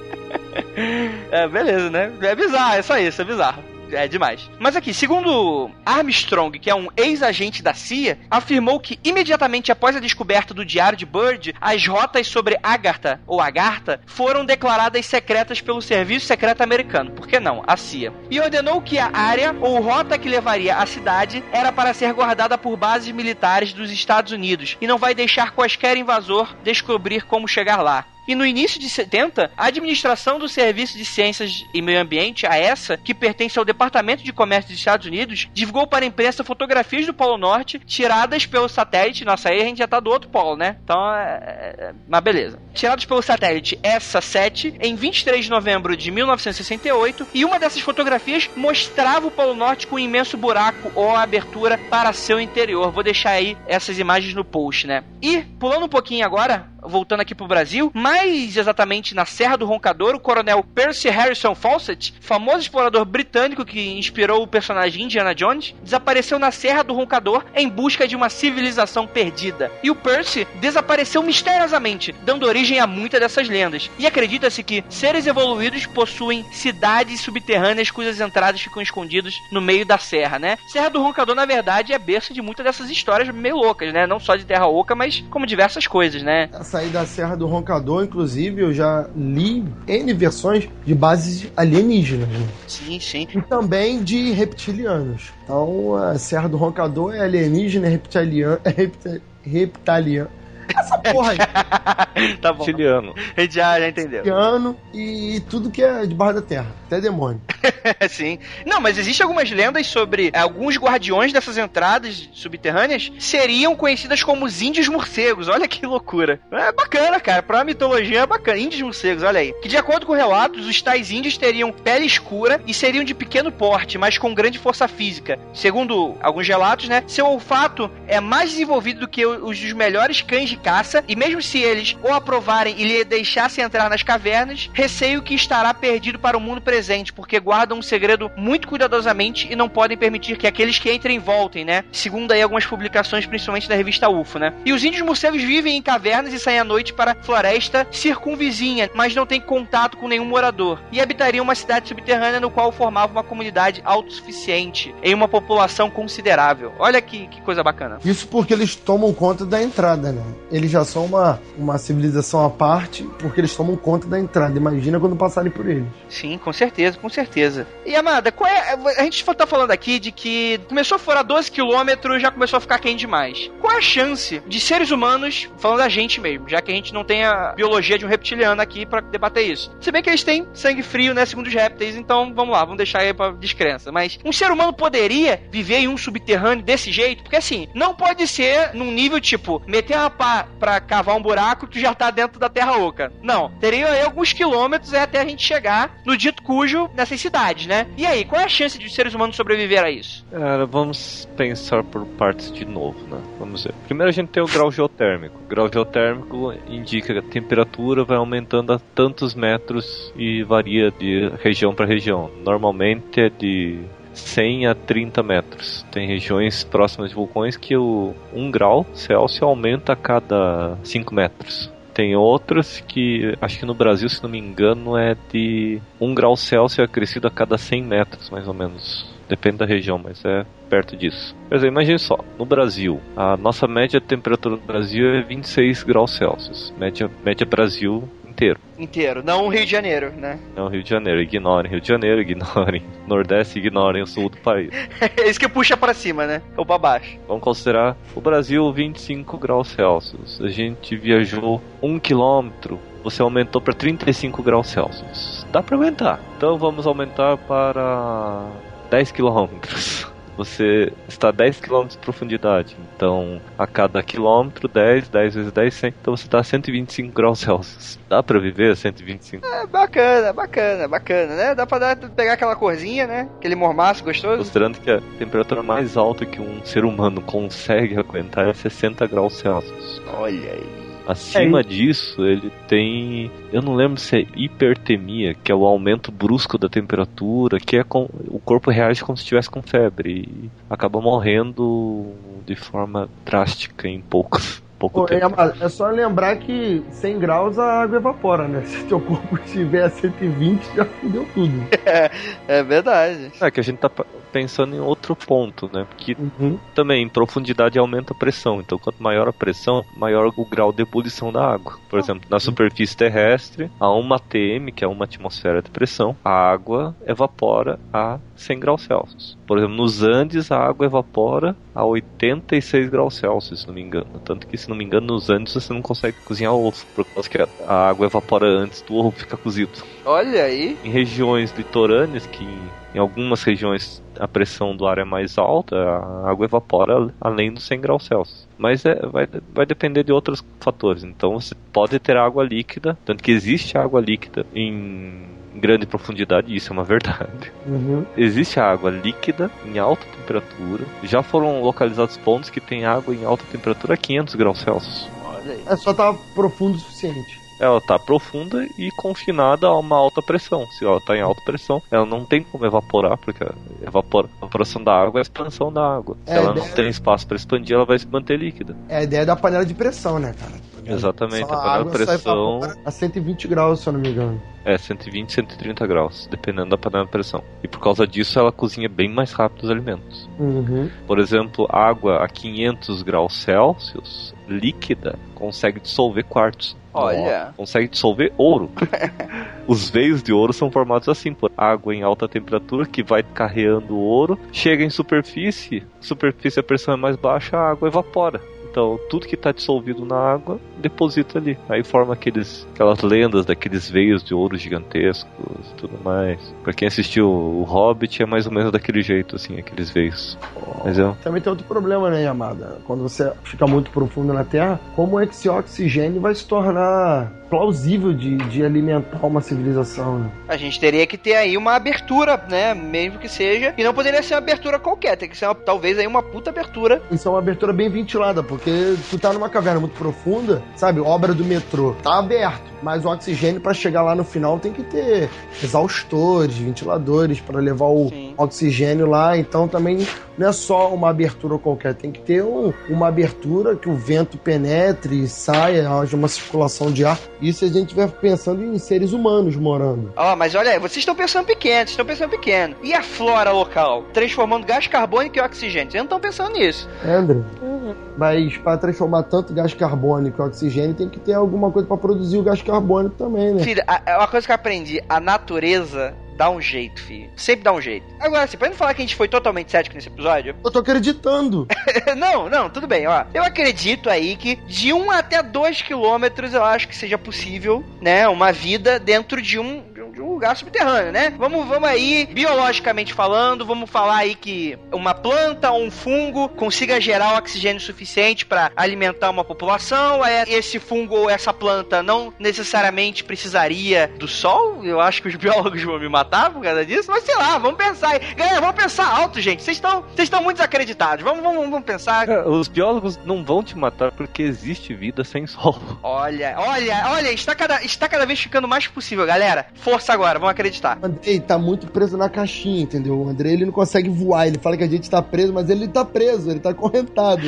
é, beleza, né? É bizarro, é só isso, é bizarro. É demais. Mas aqui, segundo Armstrong, que é um ex-agente da CIA, afirmou que imediatamente após a descoberta do diário de Bird, as rotas sobre Agartha ou Agartha foram declaradas secretas pelo Serviço Secreto Americano. Por que não? A CIA. E ordenou que a área ou rota que levaria à cidade era para ser guardada por bases militares dos Estados Unidos e não vai deixar quaisquer invasor descobrir como chegar lá. E no início de 70, a administração do Serviço de Ciências e Meio Ambiente, a ESA, que pertence ao Departamento de Comércio dos Estados Unidos, divulgou para a imprensa fotografias do Polo Norte tiradas pelo satélite. Nossa, aí a gente já tá do outro polo, né? Então, é... é mas beleza. Tiradas pelo satélite ESA-7 em 23 de novembro de 1968. E uma dessas fotografias mostrava o Polo Norte com um imenso buraco ou abertura para seu interior. Vou deixar aí essas imagens no post, né? E, pulando um pouquinho agora, voltando aqui pro Brasil, mais exatamente na Serra do Roncador, o coronel Percy Harrison Fawcett, famoso explorador britânico que inspirou o personagem Indiana Jones, desapareceu na Serra do Roncador em busca de uma civilização perdida. E o Percy desapareceu misteriosamente, dando origem a muitas dessas lendas. E acredita-se que seres evoluídos possuem cidades subterrâneas cujas entradas ficam escondidas no meio da serra, né? Serra do Roncador, na verdade, é berço de muitas dessas histórias meio loucas, né? Não só de Terra Oca, mas como diversas coisas, né? Sair da Serra do Roncador, inclusive, eu já li N versões de bases alienígenas. Né? Sim, sim. E também de reptilianos. Então, a Serra do Roncador é alienígena, é reptiliano. É reptiliano. Essa porra aí. tá bom. Chiliano. A gente já, já entendeu. Chiliano e tudo que é debaixo da terra. Até demônio. Sim. Não, mas existem algumas lendas sobre alguns guardiões dessas entradas subterrâneas seriam conhecidas como os índios morcegos. Olha que loucura. É bacana, cara. Pra mitologia é bacana. Índios morcegos, olha aí. Que de acordo com relatos, os tais índios teriam pele escura e seriam de pequeno porte, mas com grande força física. Segundo alguns relatos, né? Seu olfato é mais desenvolvido do que os dos melhores cães de caça, e mesmo se eles o aprovarem e lhe deixassem entrar nas cavernas, receio que estará perdido para o mundo presente, porque guardam um segredo muito cuidadosamente e não podem permitir que aqueles que entrem voltem, né? Segundo aí algumas publicações, principalmente da revista UFO, né? E os índios morcegos vivem em cavernas e saem à noite para floresta circunvizinha, mas não têm contato com nenhum morador. E habitariam uma cidade subterrânea no qual formava uma comunidade autossuficiente, em uma população considerável. Olha que, que coisa bacana. Isso porque eles tomam conta da entrada, né? Eles já são uma, uma civilização à parte, porque eles tomam conta da entrada. Imagina quando passarem por eles. Sim, com certeza, com certeza. E qual é. A gente tá falando aqui de que começou a furar 12 quilômetros já começou a ficar quente demais. Qual a chance de seres humanos, falando da gente mesmo, já que a gente não tem a biologia de um reptiliano aqui para debater isso? Se bem que eles têm sangue frio, né, segundo os répteis, então vamos lá, vamos deixar aí pra descrença. Mas um ser humano poderia viver em um subterrâneo desse jeito? Porque assim, não pode ser num nível tipo, meter uma pá pra, cavar um buraco que já tá dentro da Terra Oca. Não. Teriam aí alguns quilômetros até a gente chegar no dito cujo nessas cidades, né? E aí, qual é a chance de os seres humanos sobreviver a isso? Cara, vamos pensar por partes de novo, né? Vamos ver. Primeiro a gente tem o grau geotérmico. O grau geotérmico indica que a temperatura vai aumentando a tantos metros e varia de região para região. Normalmente é de 100 a 30 metros. Tem regiões próximas de vulcões que o 1 grau Celsius aumenta a cada 5 metros. Tem outras que, acho que no Brasil, se não me engano, é de 1 grau Celsius acrescido a cada 100 metros, mais ou menos. Depende da região, mas é perto disso. Dizer, imagine só, no Brasil, a nossa média temperatura no Brasil é 26 graus Celsius. Média, média Brasil inteiro. Inteiro, não o Rio de Janeiro, né? Não Rio de Janeiro. Ignorem Rio de Janeiro, ignorem Nordeste, ignorem o sul do país. é isso que puxa para cima, né? Ou para baixo. Vamos considerar o Brasil 25 graus Celsius. A gente viajou um quilômetro, você aumentou para 35 graus Celsius. dá para aumentar. Então vamos aumentar para 10 quilômetros. Você está a 10 km de profundidade. Então, a cada quilômetro, 10, 10 vezes 10, 100. Então você está a 125 graus Celsius. Dá pra viver a 125? É bacana, bacana, bacana, né? Dá pra dar, pegar aquela corzinha, né? Aquele mormaço gostoso. Considerando que a temperatura mais alta que um ser humano consegue aguentar é 60 graus Celsius. Olha aí. Acima é disso, ele tem. Eu não lembro se é hipertemia, que é o aumento brusco da temperatura, que é com, o corpo reage como se estivesse com febre e acaba morrendo de forma drástica em poucos pouco Pô, tempo. É, é, só lembrar que 100 graus a água evapora, né? Se teu corpo estiver a 120, já fudeu tudo. É, é verdade. É que a gente tá pensando em outro ponto, né? Porque uhum. também em profundidade aumenta a pressão. Então, quanto maior a pressão, maior o grau de ebulição da água. Por exemplo, na superfície terrestre, a 1 atm, que é uma atmosfera de pressão, a água evapora a 100 graus Celsius. Por exemplo, nos Andes a água evapora a 86 graus Celsius, se não me engano. Tanto que, se não me engano, nos Andes você não consegue cozinhar ovo, por causa que a água evapora antes do ovo ficar cozido. Olha aí! Em regiões litorâneas, que em algumas regiões a pressão do ar é mais alta, a água evapora além dos 100 graus Celsius. Mas é, vai, vai depender de outros fatores. Então você pode ter água líquida, tanto que existe água líquida em grande profundidade, isso é uma verdade. Uhum. Existe água líquida em alta temperatura. Já foram localizados pontos que tem água em alta temperatura a 500 graus Celsius. Olha aí. É só estar tá profundo o suficiente ela está profunda e confinada a uma alta pressão. Se ela está em alta pressão, ela não tem como evaporar, porque a, evapora, a evaporação da água é a expansão da água. Se é, ela não tem espaço para expandir, ela vai se manter líquida. É a ideia da panela de pressão, né, cara? Exatamente, a panela de pressão. A 120 graus, se eu não me engano. É, 120, 130 graus, dependendo da panela de pressão. E por causa disso, ela cozinha bem mais rápido os alimentos. Uhum. Por exemplo, água a 500 graus Celsius, líquida, consegue dissolver quartzo. Olha. Consegue dissolver ouro. Os veios de ouro são formados assim, por água em alta temperatura que vai carreando o ouro, chega em superfície, superfície a pressão é mais baixa, a água evapora. Então, tudo que está dissolvido na água, deposita ali. Aí forma aqueles, aquelas lendas daqueles veios de ouro gigantescos e tudo mais. Pra quem assistiu o Hobbit, é mais ou menos daquele jeito, assim, aqueles veios. Mas é... Também tem outro problema, né, Yamada? Quando você fica muito profundo na Terra, como é que esse oxigênio vai se tornar plausível de, de alimentar uma civilização. Né? A gente teria que ter aí uma abertura, né? Mesmo que seja. E não poderia ser uma abertura qualquer, tem que ser uma, talvez aí uma puta abertura. Isso é uma abertura bem ventilada, porque tu tá numa caverna muito profunda, sabe? Obra do metrô. Tá aberto. Mas o oxigênio para chegar lá no final tem que ter exaustores, ventiladores para levar o Sim. Oxigênio lá. Então também não é só uma abertura qualquer, tem que ter um, uma abertura que o vento penetre, saia, haja uma circulação de ar. Isso a gente vai pensando em seres humanos morando. Ó, oh, mas olha aí, vocês estão pensando pequeno, vocês estão pensando pequeno. E a flora local? Transformando gás carbônico e oxigênio. Vocês não estão pensando nisso. É, André. Uhum. Mas para transformar tanto gás carbônico e oxigênio, tem que ter alguma coisa para produzir o gás carbônico também, né? Filho, a, uma coisa que eu aprendi, a natureza dá um jeito, filho. Sempre dá um jeito. Agora, assim, pra não falar que a gente foi totalmente cético nesse episódio. Eu tô acreditando. não, não, tudo bem, ó. Eu acredito aí que de 1 até 2 quilômetros eu acho que seja possível, né? Uma vida dentro de um, lugar subterrâneo, né? Vamos, vamos aí, biologicamente falando, vamos falar aí que uma planta ou um fungo consiga gerar oxigênio suficiente para alimentar uma população. Esse fungo ou essa planta não necessariamente precisaria do sol. Eu acho que os biólogos vão me matar por causa disso, mas sei lá, vamos pensar aí. Galera, vamos pensar alto, gente. Vocês estão vocês estão muito desacreditados. Vamos, vamos, vamos pensar. É, os biólogos não vão te matar porque existe vida sem sol. Olha, olha, olha, está cada, está cada vez ficando mais possível, galera. Força agora, vamos acreditar. O Andrei tá muito preso na caixinha, entendeu? O Andrei ele não consegue voar. Ele fala que a gente tá preso, mas ele tá preso, ele tá correntado.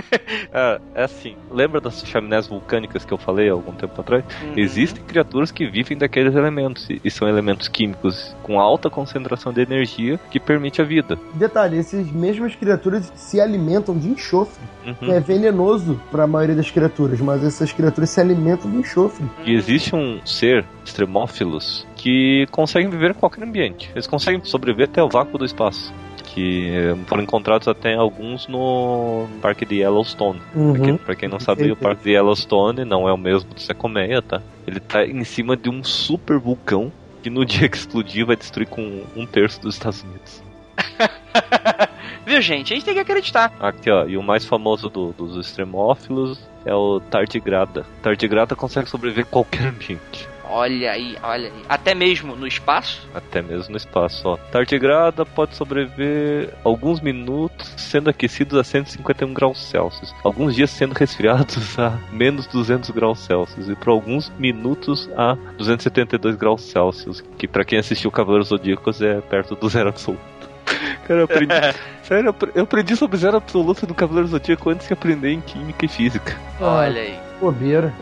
é, é assim, lembra das chaminés vulcânicas que eu falei há algum tempo atrás? Uhum. Existem criaturas que vivem daqueles elementos e são elementos químicos com alta concentração de energia que permite a vida. Detalhe, essas mesmas criaturas se alimentam de enxofre. Uhum. É venenoso para a maioria das criaturas, mas essas criaturas se alimentam de enxofre. E existe um ser, extremófilos, que conseguem viver em qualquer ambiente. Eles conseguem sobreviver até o vácuo do espaço que foram encontrados até alguns no Parque de Yellowstone. Uhum. Pra, quem, pra, quem, não sabe, o Parque de Yellowstone não é o mesmo do Secomeia, tá? Ele tá em cima de um super vulcão que no dia que explodir vai destruir com um terço dos Estados Unidos. Viu, gente? A gente tem que acreditar. Aqui, ó, e o mais famoso do- dos extremófilos é o tardigrada. Tardigrada consegue sobreviver a qualquer ambiente. Olha aí, olha aí. Até mesmo no espaço. Até mesmo no espaço, ó. Tardigrada pode sobreviver alguns minutos sendo aquecidos a 151 graus Celsius. Alguns dias sendo resfriados a menos 200 graus Celsius. E por alguns minutos a 272 graus Celsius. Que pra quem assistiu Cavaleiros Zodíacos é perto do zero absoluto. Cara, eu aprendi, sério, eu aprendi sobre zero absoluto no Cavaleiro Zodíaco antes de aprender em Química e Física. Olha aí. Bobeira.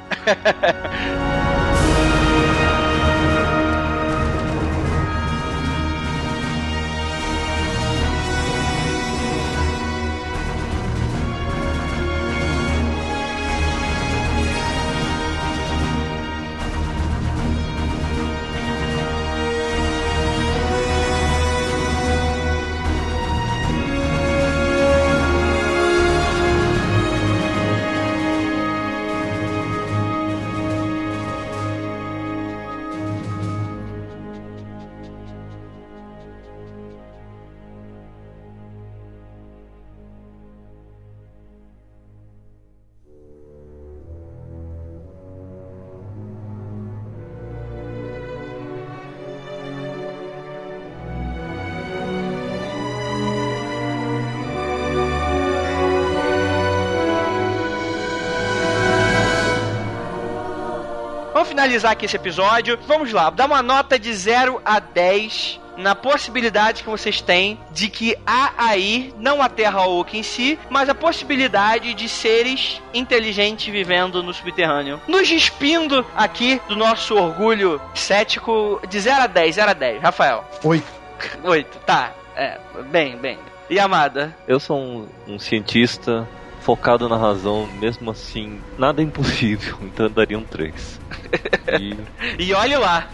Vamos finalizar aqui esse episódio. Vamos lá, dá uma nota de 0 a 10 na possibilidade que vocês têm de que há aí, não a Terra Oca em si, mas a possibilidade de seres inteligentes vivendo no subterrâneo. Nos despindo aqui do nosso orgulho cético de 0 a 10, 0 a 10. Rafael. Oito. 8, tá. É, bem, bem. E Amada? Eu sou um, um cientista focado na razão, mesmo assim, nada é impossível, então eu daria um 3. E E olhe lá.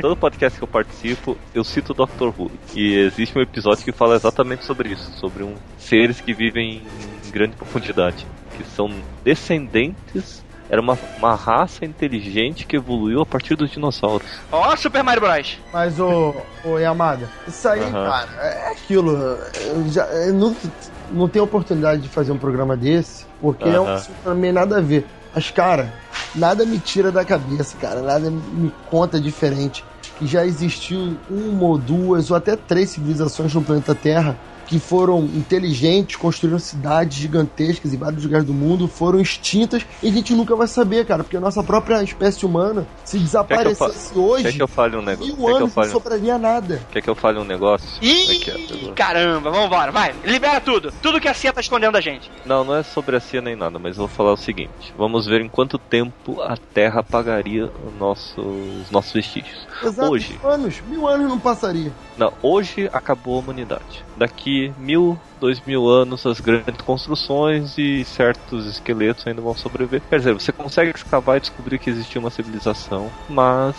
todo podcast que eu participo, eu cito o Dr. Who. E existe um episódio que fala exatamente sobre isso, sobre um seres que vivem em grande profundidade, que são descendentes, era uma, uma raça inteligente que evoluiu a partir dos dinossauros. Ó, Super Mario Bros. Mas, ô, ô Yamada, isso aí, Aham. cara, é aquilo. Eu, já, eu não, não tenho oportunidade de fazer um programa desse, porque é um assunto também nada a ver. Mas, cara, nada me tira da cabeça, cara. Nada me conta diferente. Que já existiu uma ou duas ou até três civilizações no planeta Terra que foram inteligentes, construíram cidades gigantescas em vários lugares do mundo, foram extintas e a gente nunca vai saber, cara, porque a nossa própria espécie humana, se Quer que desaparecesse quer hoje, que eu fale um negócio? mil Quer que eu anos não sobraria nada. quer que eu fale um negócio? Ih, Aqui, ó, pegou. caramba, vambora, vai. Libera tudo. Tudo que a Cia tá escondendo da gente. Não, não é sobre a CIA nem nada, mas eu vou falar o seguinte: vamos ver em quanto tempo a Terra apagaria o nosso- os nossos vestígios. Exato, Hoje. mil anos, mil anos não passaria. Não, hoje acabou a humanidade. Daqui mil, dois mil anos, as grandes construções e certos esqueletos ainda vão sobreviver. Quer dizer, você consegue escavar e descobrir que existia uma civilização, mas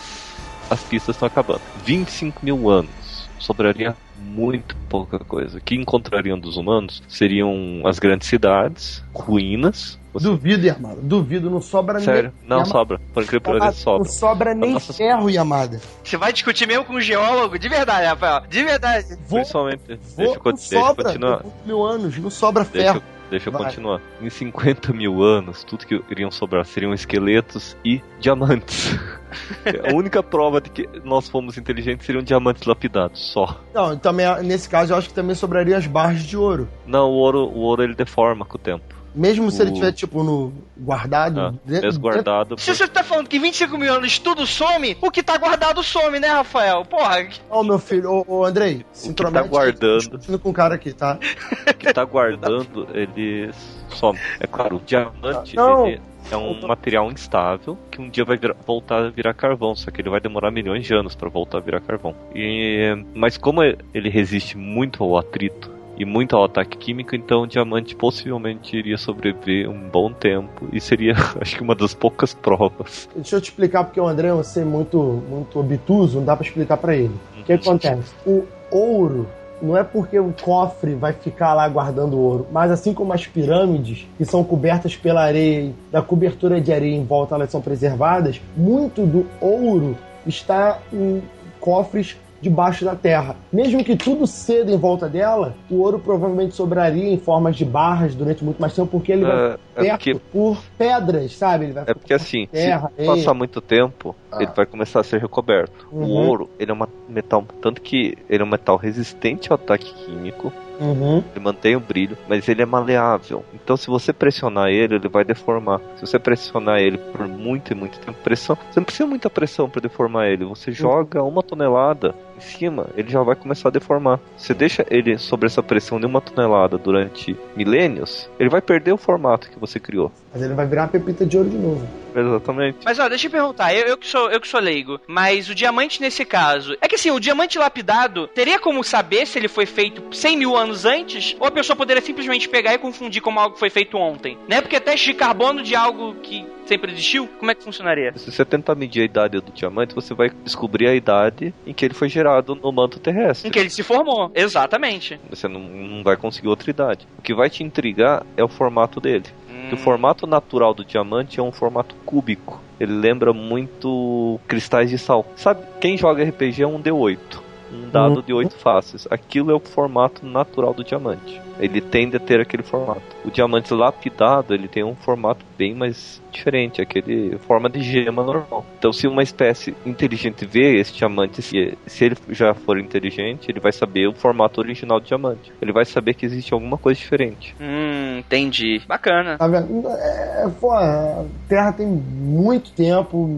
as pistas estão acabando. 25 mil anos. Sobraria muito pouca coisa. O que encontrariam dos humanos seriam as grandes cidades, ruínas. Você- Duvido, Yamada. Duvido, não sobra Sério? nem. Não, Yamada, sobra. Por incrível que pareça, Não sobra. sobra nem Nossa- ferro, Yamada. Você vai discutir mesmo com um geólogo? De verdade, Rafael. De verdade. Vou, Principalmente. Deixa vou, eu, con- não deixa eu sobra. continuar. Mil anos, não sobra Deixa ferro. eu, deixa eu Vai. continuar. Em 50 mil anos, tudo que iriam sobrar seriam esqueletos e diamantes. A única prova de que nós fomos inteligentes seriam diamantes lapidados, só. Não, também, nesse caso, eu acho que também sobraria as barras de ouro. Não, o ouro, o ouro ele deforma com o tempo. Mesmo se ele O- tiver, tipo, no guardado. Ah, dentro- mesmo guardado. Se você tá falando que 25 mil anos tudo some, o que tá guardado some, né, Rafael? Porra, Ó, meu filho, ô, ô Andrei, se O que tá guardando. tô discutindo com o cara aqui, tá? O que tá guardando, ele some. É claro, o diamante Não. ele é um material instável que um dia vai virar- voltar a virar carvão, só que ele vai demorar milhões de anos para voltar a virar carvão. E, mas como ele resiste muito ao atrito e muito ao ataque químico, então o diamante possivelmente iria sobreviver um bom tempo e seria, acho que uma das poucas provas. Deixa eu te explicar porque o André é um ser muito, muito obtuso, não dá pra explicar pra ele. O que acontece? O ouro não é porque o cofre vai ficar lá guardando ouro, mas assim como as pirâmides, que são cobertas pela areia, da cobertura de areia em volta elas são preservadas, muito do ouro está em cofres debaixo da terra. Mesmo que tudo ceda em volta dela, o ouro provavelmente sobraria em formas de barras durante muito mais tempo, porque ele vai É, é perto porque, por pedras, sabe? Ele vai é porque assim, terra, se passar muito tempo, Ah. ele vai começar a ser recoberto. Uhum. O ouro, ele é um metal, tanto que ele é um metal resistente ao ataque químico, Uhum. ele mantém o brilho, mas ele é maleável. Então, se você pressionar ele, ele vai deformar. Se você pressionar ele por muito e muito tempo, pressão, você não precisa muita pressão para deformar ele. Você joga uma tonelada em cima, ele já vai começar a deformar. Você deixa ele sobre essa pressão de uma tonelada durante milênios, ele vai perder o formato que você criou. Mas ele vai virar uma pepita de ouro de novo. Exatamente. Mas ó, deixa eu perguntar, eu, eu que sou eu que sou leigo, mas o diamante nesse caso, é que assim, o diamante lapidado, teria como saber se ele foi feito 100 mil anos antes? Ou a pessoa poderia simplesmente pegar e confundir como algo foi feito ontem? Né? Porque teste de carbono de algo que sempre existiu, como é que funcionaria? Se você tentar medir a idade do diamante, você vai descobrir a idade em que ele foi gerado no manto terrestre. Em que ele se formou, exatamente. Você não, não vai conseguir outra idade. O que vai te intrigar é o formato dele. Que o Hum, formato natural do diamante é um formato cúbico. Ele lembra muito cristais de sal. Sabe, quem joga RPG é um D8. Um dado de 8 faces. Aquilo é o formato natural do diamante. Ele tende a ter aquele formato. O diamante lapidado, ele tem um formato bem mais diferente, aquele forma de gema normal. Então, se uma espécie inteligente vê esse diamante, se, se ele já for inteligente, ele vai saber o formato original do diamante. Ele vai saber que existe alguma coisa diferente. Hum, entendi. Bacana. Tá vendo? É, pô, a Terra tem muito tempo.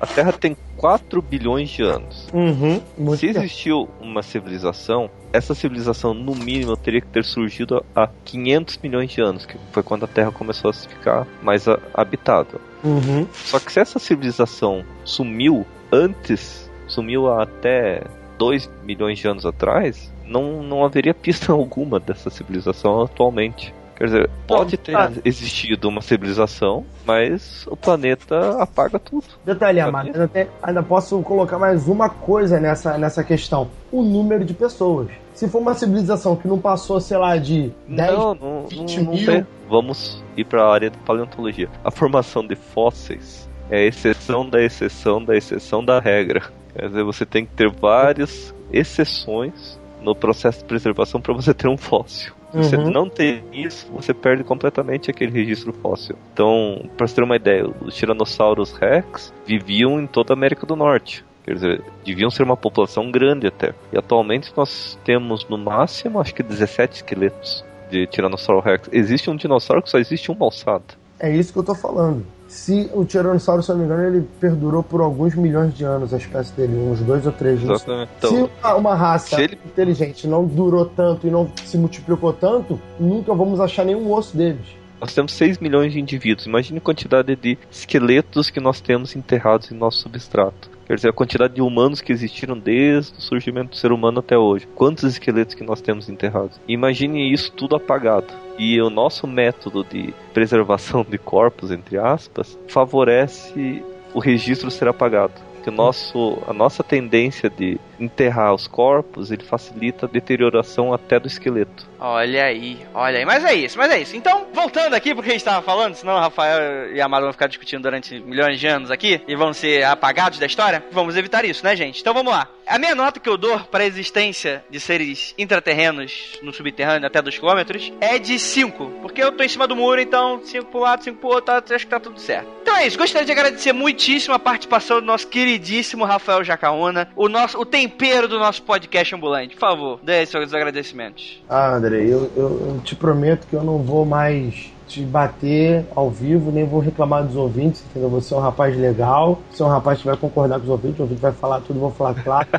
A Terra tem 4 bilhões de anos. Uhum. Se tempo. existiu uma civilização, essa civilização, no mínimo, teria que ter surgido há 500 milhões de anos, que foi quando a Terra começou a se ficar mais a- habitável. Uhum. Só que se essa civilização sumiu antes, sumiu até 2 milhões de anos atrás, não, não haveria pista alguma dessa civilização atualmente. Quer dizer, pode ter ah. existido uma civilização, mas o planeta apaga tudo. Detalhe, Amado, ainda, ainda posso colocar mais uma coisa nessa, nessa questão: o número de pessoas. Se for uma civilização que não passou, sei lá, de 10 Não, não, 20 não, mil. tem. Vamos ir para a área de paleontologia. A formação de fósseis é a exceção da exceção da exceção da regra. Quer dizer, você tem que ter várias exceções no processo de preservação para você ter um fóssil. Se você Uhum. não tem isso, você perde completamente aquele registro fóssil. Então, para você ter uma ideia, os tiranossauros rex viviam em toda a América do Norte. Quer dizer, deviam ser uma população grande até. E atualmente nós temos no máximo, acho que 17 esqueletos de Tiranossauro Rex. Existe um dinossauro que só existe uma alçada. É isso que eu tô falando. Se o Tiranossauro, se eu não me engano, ele perdurou por alguns milhões de anos, a espécie dele, uns dois ou três. Exatamente. Então, se uma, uma raça se ele- inteligente não durou tanto e não se multiplicou tanto, nunca vamos achar nenhum osso deles. nós temos 6 milhões de indivíduos. Imagine a quantidade de esqueletos que nós temos enterrados em nosso substrato. Quer dizer, a quantidade de humanos que existiram desde o surgimento do ser humano até hoje. Quantos esqueletos que nós temos enterrados? Imagine isso tudo apagado. E o nosso método de preservação de corpos, entre aspas, favorece o registro ser apagado. Que o nosso, a nossa tendência de enterrar os corpos, ele facilita a deterioração até do esqueleto. Olha aí, olha aí. Mas é isso, mas é isso. Então, voltando aqui porque a gente tava falando, senão o Rafael e a Amaro vão ficar discutindo durante milhões de anos aqui e vão ser apagados da história. Vamos evitar isso, né, gente? Então vamos lá. A minha nota que eu dou para a existência de seres intraterrenos no subterrâneo até 2 km é de 5. Porque eu tô em cima do muro, então 5 pro lado, 5 pro outro, tá- acho que tá tudo certo. Então é isso. Gostaria de agradecer muitíssimo a participação do nosso queridíssimo Rafael Jacaúna, o nosso o tempero do nosso podcast ambulante. Por favor, dê seus agradecimentos. Ah, André, eu, eu- eu te prometo que eu não vou mais te bater ao vivo, nem vou reclamar dos ouvintes, entendeu? Você é um rapaz legal, você é um rapaz que vai concordar com os ouvintes, o ouvinte vai falar tudo, vou falar claro.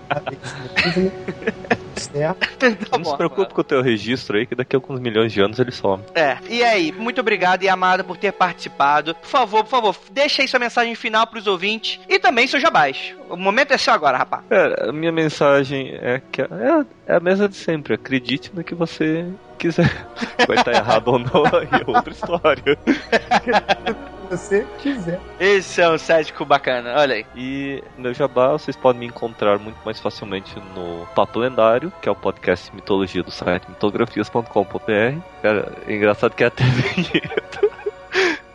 certo? Tá Não se preocupe com o teu registro aí, que daqui a alguns milhões de anos ele some. É, e aí, muito obrigado e amada por ter participado. Por favor, por favor, deixa aí sua mensagem final pros ouvintes e também seu jabás. O momento é seu agora, rapaz. Cara, a minha mensagem é que é, é a mesma de sempre. Acredite no que você quiser. Vai estar errado ou não, aí é outra história. Você quiser. Esse é um cético bacana, olha aí. E meu jabá, vocês podem me encontrar muito mais facilmente no Papo Lendário, que é o podcast de mitologia do site mitografias.com.br. Cara, é engraçado que é até vinheta.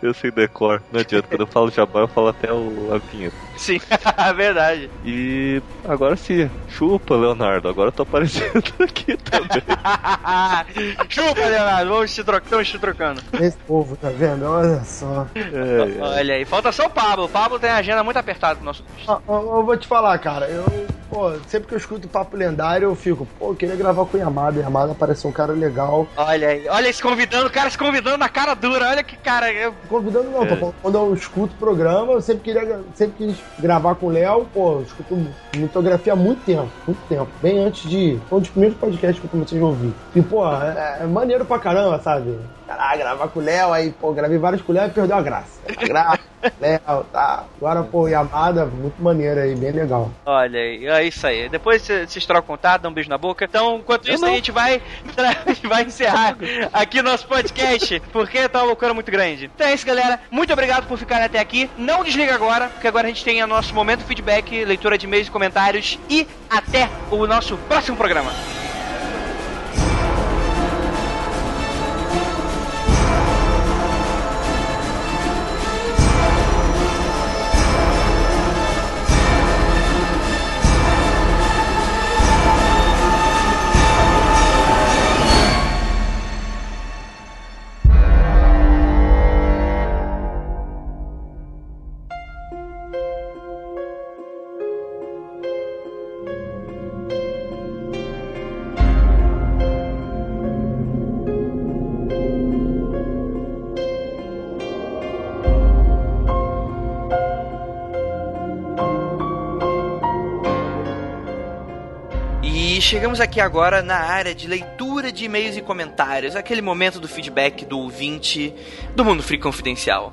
Eu sei decor, não adianta. Quando eu falo jabá, eu falo até o, a vinheta. Sim, verdade. E agora sim, chupa, Leonardo. Agora eu tô aparecendo aqui também. chupa, Leonardo. Vamos te trocando, estamos te trocando. Esse povo, tá vendo? Olha só. É, Olha aí, falta só o Pablo. O Pablo tem a agenda muito apertada no nosso. Ah, Eu, eu vou te falar, cara, eu, pô, sempre que eu escuto Papo Lendário, eu fico, pô, eu queria gravar com o Yamada. Yamada parece um cara legal. Olha aí, olha se convidando, o cara se convidando na cara dura. Olha que cara. Eu... Convidando não, É. falando, quando eu escuto o programa, eu sempre queria, sempre quis gravar com o Léo, pô, eu escuto mitografia há muito tempo, muito tempo. Bem antes de. Foi um dos primeiros podcasts que eu comecei a ouvir. E, pô, é, é maneiro pra caramba, sabe? Caralho, gravar com o Léo, aí, pô, gravei vários com o Léo e perdeu a graça. Grava, Léo, tá. Agora, pô, Yamada, muito maneiro aí, bem legal. Olha aí, é isso aí. Depois cê- vocês trocam contato, dão um beijo na boca. Então, enquanto isso, a gente vai, a gente vai encerrar aqui nosso podcast, porque tá uma loucura muito grande. Então é isso, galera. Muito obrigado por ficarem até aqui. Não desliga agora, porque agora a gente tem o nosso momento feedback, leitura de e-mails e comentários. E até o nosso próximo programa. E chegamos aqui agora na área de leitura de e-mails e comentários, aquele momento do feedback do ouvinte do Mundo Free Confidencial.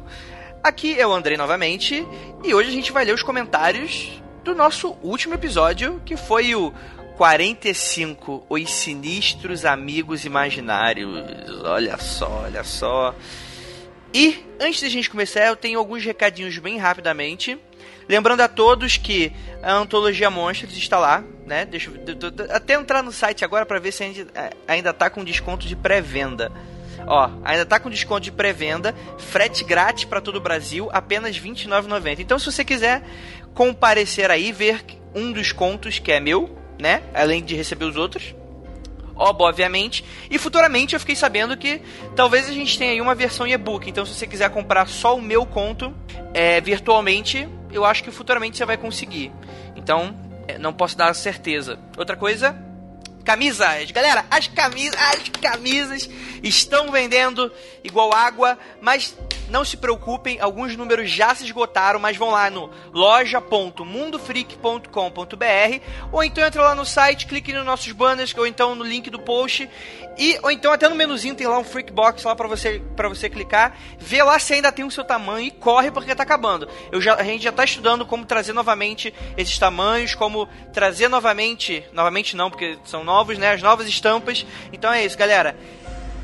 Aqui é o Andrei novamente, e hoje a gente vai ler os comentários do nosso último episódio, que foi o 45, Os Sinistros Amigos Imaginários. Olha só, olha só. E antes da gente começar, eu tenho alguns recadinhos bem rapidamente. Lembrando a todos que a Antologia Monstros está lá, né? Deixa eu até entrar no site agora para ver se ainda, eh, ainda tá com desconto de pré-venda. Ó, ainda tá com desconto de pré-venda, frete grátis para todo o Brasil, apenas R$ 29,90. Então, se você quiser comparecer aí, ver um dos contos que é meu, né? Além de receber os outros, obviamente. E futuramente eu fiquei sabendo que talvez a gente tenha aí uma versão e-book. Então, se você quiser comprar só o meu conto é, virtualmente, eu acho que futuramente você vai conseguir. Então, é, não posso dar certeza. Outra coisa. Camisas, galera, as camisas, as camisas estão vendendo igual água, mas não se preocupem, alguns números já se esgotaram, mas vão lá no loja.mundofreak.com.br ou então entra lá no site, clique nos nossos banners ou então no link do post e ou então até no menuzinho tem lá um Freak Box lá para você para você clicar, vê lá se ainda tem o seu tamanho e corre porque tá acabando. Eu já, a gente já tá estudando como trazer novamente esses tamanhos, como trazer novamente, novamente não, porque são novos, né, as novas estampas. Então é isso, galera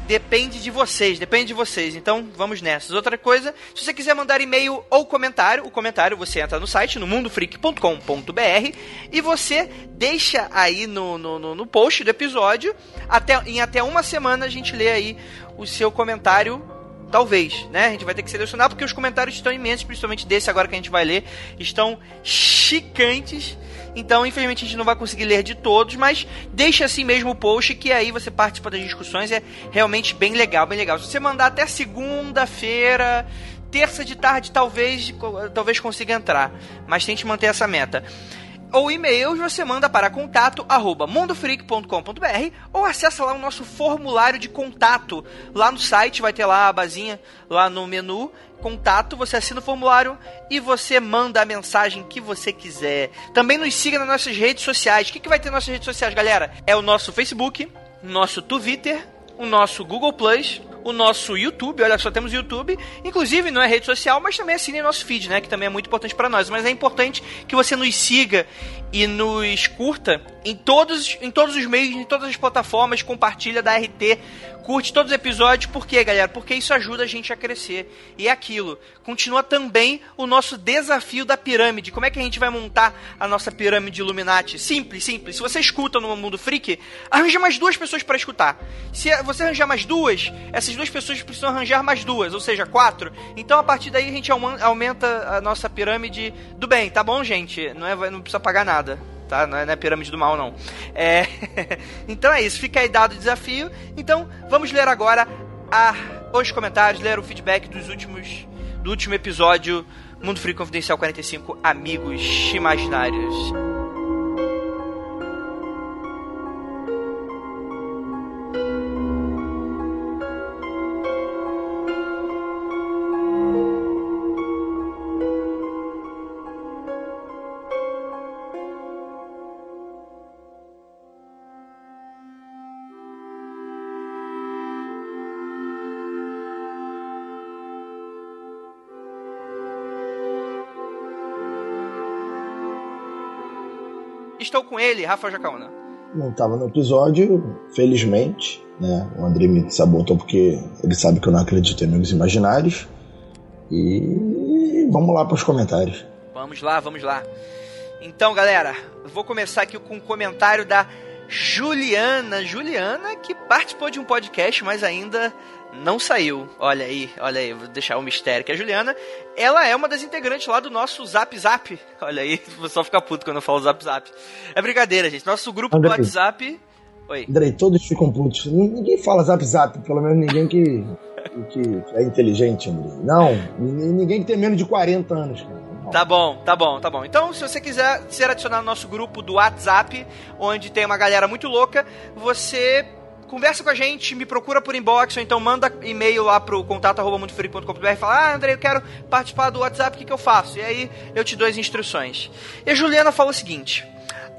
depende de vocês, depende de vocês. Então, vamos nessas. Outra coisa, se você quiser mandar e-mail ou comentário, o comentário você entra no site, no mundofreak.com.br e você deixa aí no, no, no, post do episódio. Até, em até uma semana a gente lê aí o seu comentário Talvez, né? A gente vai ter que selecionar porque os comentários estão imensos, principalmente desse agora que a gente vai ler, estão chicantes. Então, infelizmente, a gente não vai conseguir ler de todos, mas deixa assim mesmo o post que aí você participa das discussões. É realmente bem legal, bem legal. Se você mandar até segunda-feira, terça de tarde, talvez, talvez consiga entrar. Mas tente manter essa meta ou e-mails, você manda para contato arroba mundofreak.com.br ou acessa lá o nosso formulário de contato. Lá no site vai ter lá a abazinha, lá no menu, contato, você assina o formulário e você manda a mensagem que você quiser. Também nos siga nas nossas redes sociais. O que, que vai ter nas nossas redes sociais, galera? É o nosso Facebook, nosso Twitter, o nosso Google Plus, o nosso YouTube, olha só, temos YouTube, inclusive não é rede social, mas também assine nosso feed, né, que também é muito importante para nós, mas é importante que você nos siga e nos curta em todos, em todos os meios, em todas as plataformas, compartilha da RT, curte todos os episódios, por quê, galera? Porque isso ajuda a gente a crescer. E é aquilo, continua também o nosso desafio da pirâmide. Como é que a gente vai montar a nossa pirâmide Illuminati? Simples, simples. Se você escuta no Mundo Freak, arranja mais duas pessoas para escutar. Se você arranjar mais duas, essas essas duas pessoas precisam arranjar mais duas, ou seja, quatro. Então a partir daí a gente aumenta a nossa pirâmide do bem, tá bom, gente? Não, é, não precisa pagar nada. Tá? Não é, não é pirâmide do mal, não. É... então é isso, fica aí dado o desafio. Então vamos ler agora a... os comentários, ler o feedback dos últimos do último episódio Mundo Free Confidencial 45 Amigos Imaginários. Estou com ele, Rafa Jacaúna. Não estava no episódio, felizmente, né? O André me sabotou porque ele sabe que eu não acredito em amigos imaginários. E vamos lá para os comentários. Vamos lá, vamos lá. Então, galera, vou começar aqui com um comentário da Juliana. Juliana que participou de um podcast, mas ainda não saiu. Olha aí, olha aí, vou deixar o um mistério. Que a Juliana, ela é uma das integrantes lá do nosso Zap Zap. Olha aí, vou só ficar puto quando eu falo Zap Zap. É brincadeira, gente. Nosso grupo Andrei, do WhatsApp. Oi. Andrei, todos ficam putos. Ninguém fala Zap Zap, pelo menos ninguém que, que é inteligente, Andrei. Não, ninguém que tem menos de 40 anos, cara. Tá bom, tá bom, tá bom. Então, se você quiser ser adicionado no nosso grupo do WhatsApp, onde tem uma galera muito louca, você conversa com a gente, me procura por inbox, ou então manda e-mail lá pro contato.mundofreak.com.br e fala, ah, André, eu quero participar do WhatsApp, o que, que eu faço? E aí eu te dou as instruções. E a Juliana falou o seguinte.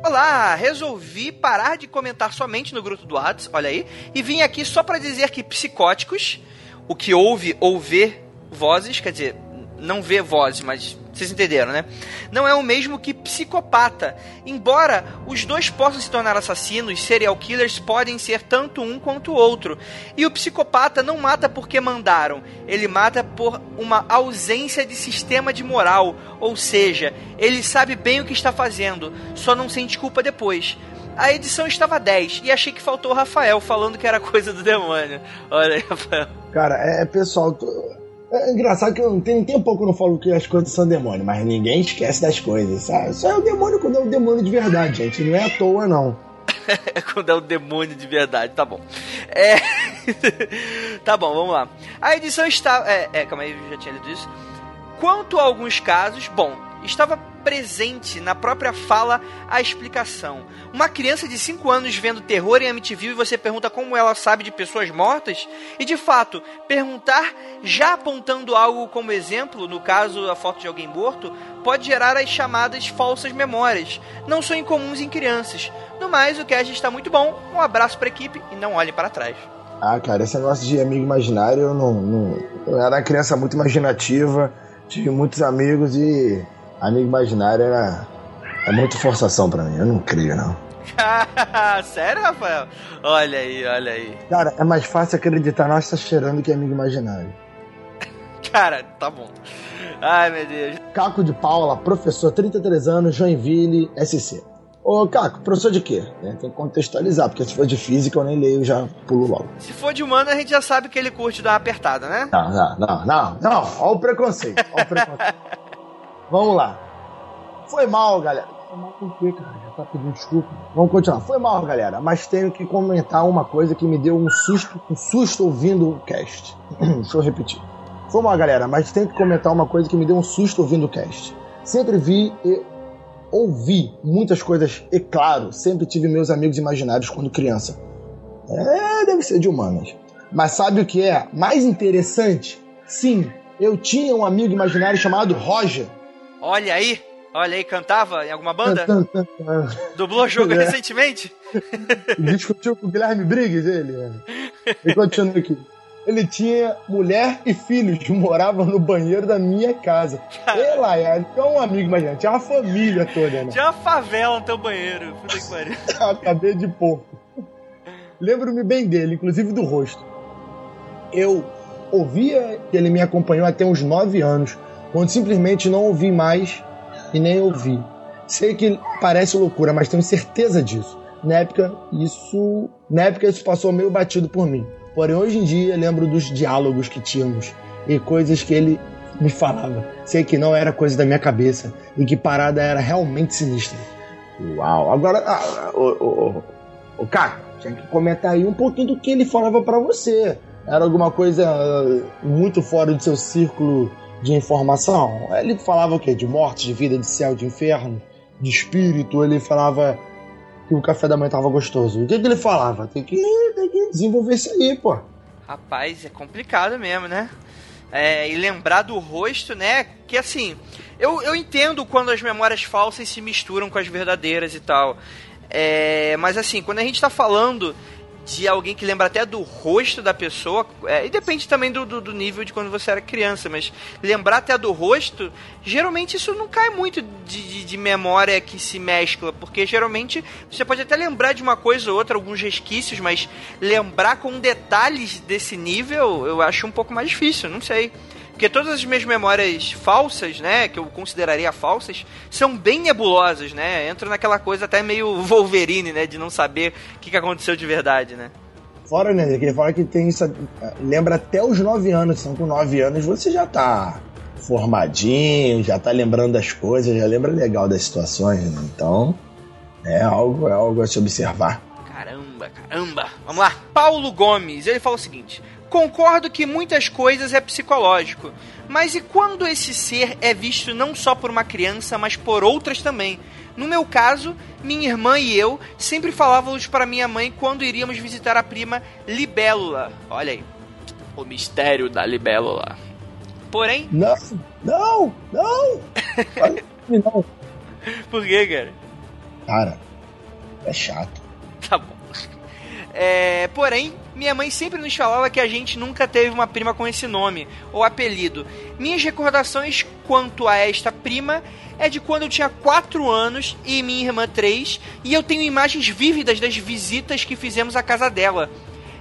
Olá, resolvi parar de comentar somente no grupo do WhatsApp, olha aí, e vim aqui só para dizer que psicóticos, o que ouve ou vê vozes, quer dizer, não vê vozes, mas vocês entenderam, né? Não é o mesmo que psicopata. Embora os dois possam se tornar assassinos, serial killers podem ser tanto um quanto o outro. E o psicopata não mata porque mandaram, ele mata por uma ausência de sistema de moral. Ou seja, ele sabe bem o que está fazendo, só não sente culpa depois. A edição estava 10 e achei que faltou o Rafael falando que era coisa do demônio. Olha aí, Rafael. Cara, é, pessoal, é engraçado que eu não tem, tem um pouco que eu não falo que as coisas são demônio, mas ninguém esquece das coisas, sabe? Só é o demônio quando é o demônio de verdade, gente. Não é à toa, não. quando é o demônio de verdade, tá bom. É. tá bom, vamos lá. A edição está. É, é, calma aí, eu já tinha lido isso. Quanto a alguns casos, bom, estava presente na própria fala a explicação. Uma criança de 5 anos vendo terror em Amityville e você pergunta como ela sabe de pessoas mortas? E de fato, perguntar já apontando algo como exemplo, no caso a foto de alguém morto, pode gerar as chamadas falsas memórias. Não são incomuns em crianças. No mais, o cast está muito bom. Um abraço para a equipe e não olhe para trás. Ah, cara, esse negócio de amigo imaginário, eu não, não. Eu era uma criança muito imaginativa, tive muitos amigos e amigo imaginário era. É muito forçação para mim, eu não creio, não. Sério, Rafael? Olha aí, olha aí. Cara, é mais fácil acreditar nós tá cheirando que amigo imaginário. Cara, tá bom. Ai, meu Deus. Caco de Paula, professor, 33 anos, Joinville, SC. Ô, Caco, professor de quê? Tem que contextualizar, porque se for de física eu nem leio, já pulo logo. Se for de humano, a gente já sabe que ele curte dar uma apertada, né? Não, não, não, não, não. Olha o preconceito. Olha o preconceito. Vamos lá. Foi mal, galera. Foi mal por quê, cara? Já tá pedindo desculpa. Vamos continuar. Foi mal, galera, mas tenho que comentar uma coisa que me deu um susto, um susto ouvindo o cast. Deixa eu repetir. Foi mal, galera, mas tenho que comentar uma coisa que me deu um susto ouvindo o cast. Sempre vi e ouvi muitas coisas, e claro, sempre tive meus amigos imaginários quando criança. É, deve ser de humanas. Mas sabe o que é mais interessante? Sim, eu tinha um amigo imaginário chamado Roger. Olha aí, olha aí, cantava em alguma banda? Dublou jogo é. recentemente? Discutiu com o Guilherme Briggs, ele. É. E continua aqui. Ele tinha mulher e filhos que moravam no banheiro da minha casa. Ela é então um amigo, imagina, tinha uma família toda, né? Tinha uma favela no teu banheiro. Puta que pariu. Acabei de porco. Lembro-me bem dele, inclusive do rosto. Eu ouvia que ele me acompanhou até uns nove anos quando simplesmente não ouvi mais e nem ouvi. Sei que parece loucura, mas tenho certeza disso. Na época, isso, na época isso passou meio batido por mim. Porém, hoje em dia, lembro dos diálogos que tínhamos e coisas que ele me falava. Sei que não era coisa da minha cabeça e que parada era realmente sinistra. Uau! Agora, o, o, o tinha que comentar aí um pouquinho do que ele falava para você. Era alguma coisa ah, muito fora do seu círculo de informação? Ele falava o quê? De morte, de vida, de céu, de inferno, de espírito? Ele falava que o café da manhã tava gostoso. O que, que ele falava? Tem que, tem que desenvolver isso aí, pô. Rapaz, é complicado mesmo, né? É, e lembrar do rosto, né? Que assim, eu, eu entendo quando as memórias falsas se misturam com as verdadeiras e tal. É, mas assim, quando a gente tá falando de alguém que lembra até do rosto da pessoa, é, e depende também do, do, do, nível de quando você era criança, mas lembrar até do rosto, geralmente isso não cai muito de, de, de, memória que se mescla, porque geralmente você pode até lembrar de uma coisa ou outra, alguns resquícios, mas lembrar com detalhes desse nível eu acho um pouco mais difícil, não sei. Porque todas as minhas memórias falsas, né, que eu consideraria falsas, são bem nebulosas, né? Entra naquela coisa até meio Wolverine, né, de não saber o que, que aconteceu de verdade, né? Fora, né, que ele fala que tem isso, lembra até os 9 anos, são com 9 anos você já tá formadinho, já tá lembrando das coisas, já lembra legal das situações, né? Então, é algo, é algo a se observar. Caramba, caramba. Vamos lá. Paulo Gomes, ele fala o seguinte: Concordo que muitas coisas é psicológico, mas e quando esse ser é visto não só por uma criança, mas por outras também? No meu caso, minha irmã e eu sempre falávamos para minha mãe quando iríamos visitar a prima Libélula. Olha aí, o mistério da Libélula. Porém. Não, não, não! não. Por que, cara? Cara, é chato. Tá bom. É, porém, minha mãe sempre nos falava que a gente nunca teve uma prima com esse nome ou apelido. Minhas recordações quanto a esta prima é de quando eu tinha 4 anos e minha irmã 3, e eu tenho imagens vívidas das visitas que fizemos à casa dela.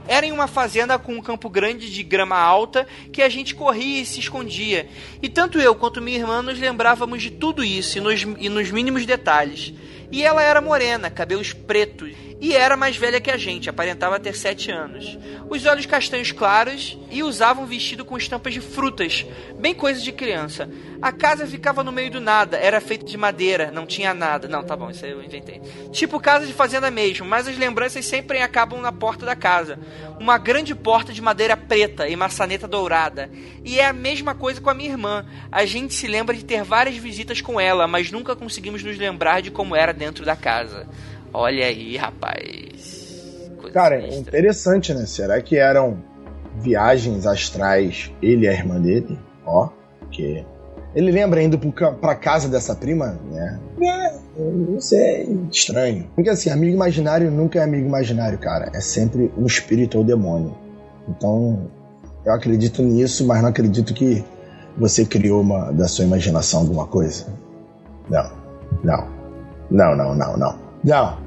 Era em uma fazenda com um campo grande de grama alta que a gente corria e se escondia. E tanto eu quanto minha irmã nos lembrávamos de tudo isso e nos, e nos mínimos detalhes. E ela era morena, cabelos pretos, e era mais velha que a gente, aparentava ter 7 anos. Os olhos castanhos claros e usava um vestido com estampas de frutas, bem coisa de criança. A casa ficava no meio do nada, era feita de madeira, não tinha nada. Não, tá bom, isso aí eu inventei. Tipo casa de fazenda mesmo, mas as lembranças sempre acabam na porta da casa. Uma grande porta de madeira preta e maçaneta dourada. E é a mesma coisa com a minha irmã. A gente se lembra de ter várias visitas com ela, mas nunca conseguimos nos lembrar de como era dentro da casa. Olha aí, rapaz. Coisa Cara, é interessante, né? Será que eram viagens astrais ele e a irmã dele? Ó, que ele lembra indo pra casa dessa prima, né? É, não sei, estranho. Porque assim, amigo imaginário nunca é amigo imaginário, cara. É sempre um espírito ou demônio. Então, eu acredito nisso, mas não acredito que você criou uma da sua imaginação alguma coisa. Não. Não. Não, não, não, não. Não.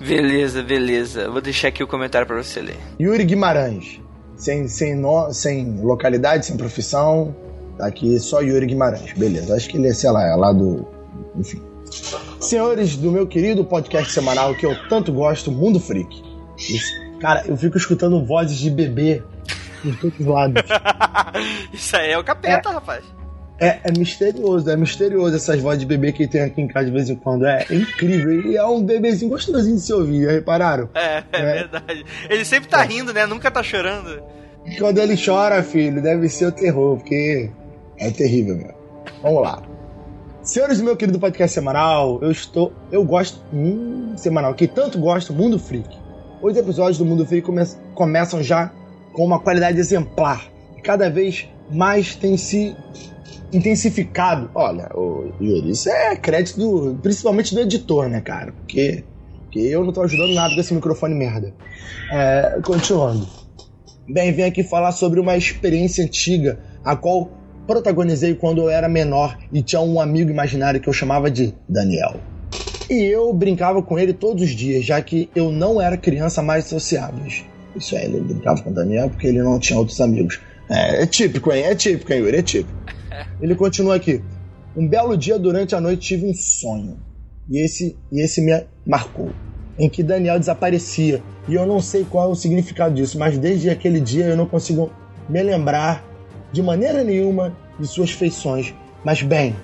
beleza, beleza. Vou deixar aqui o comentário para você ler. Yuri Guimarães. Sem, sem, no, sem localidade, sem profissão. Tá aqui só Yuri Guimarães. Beleza. Acho que ele é, sei lá, é lá do. Enfim. Senhores do meu querido podcast semanal que eu tanto gosto, Mundo Freak. Cara, eu fico escutando vozes de bebê por todos os lados. Isso aí é o capeta, é. rapaz. É, é, misterioso, é misterioso essas vozes de bebê que tem aqui em casa de vez em quando. É, é incrível. E é um bebezinho gostosinho de se ouvir, repararam? É, é, é, verdade. Ele sempre tá é. rindo, né? Nunca tá chorando. Quando ele chora, filho, deve ser o terror, porque é terrível, meu. Vamos lá. Senhores do meu querido podcast semanal, eu estou. Eu gosto. Hum, semanal, que tanto gosto, Mundo Freak. Oito episódios do Mundo Freak come, começam já com uma qualidade exemplar. E cada vez mais tem se intensificado. Olha, o Yuri, isso é crédito do, principalmente do editor, né, cara? Porque, porque eu não tô ajudando nada com esse microfone merda. É, continuando. Bem, vim aqui falar sobre uma experiência antiga, a qual protagonizei quando eu era menor e tinha um amigo imaginário que eu chamava de Daniel. E eu brincava com ele todos os dias, já que eu não era criança mais sociável. Isso é, ele brincava com o Daniel porque ele não tinha outros amigos. É, é típico, hein? É típico, hein, Yuri? É típico. Ele continua aqui. Um belo dia durante a noite tive um sonho. E esse, e esse me marcou. em que Daniel desaparecia. E eu não sei qual é o significado disso, mas desde aquele dia eu não consigo me lembrar de maneira nenhuma de suas feições. Mas bem,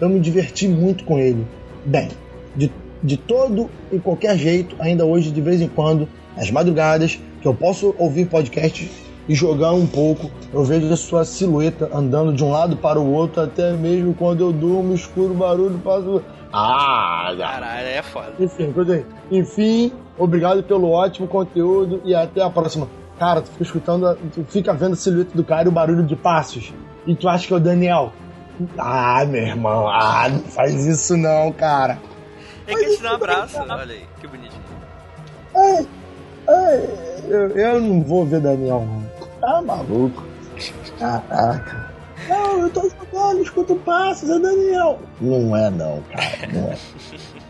eu me diverti muito com ele. Bem, de, de todo e qualquer jeito, ainda hoje, de vez em quando, às madrugadas, que eu posso ouvir podcast e jogar um pouco, eu vejo a sua silhueta andando de um lado para o outro, até mesmo quando eu durmo, escuro barulho, faço. Ah, Caralho, é foda. enfim. Enfim, obrigado pelo ótimo conteúdo e até a próxima. Cara, tu fica escutando, tu fica vendo a silhueta do cara e o barulho de passos. E tu acha que é o Daniel. Ah, meu irmão, ah, não faz isso não, cara. Ele quer te dar um abraço, olha aí, que bonitinho. Ai, ai, eu, eu não vou ver Daniel, não. Tá maluco. Caraca. Não, eu tô jogando, escuto passos, é Daniel. Não é não, cara, não é.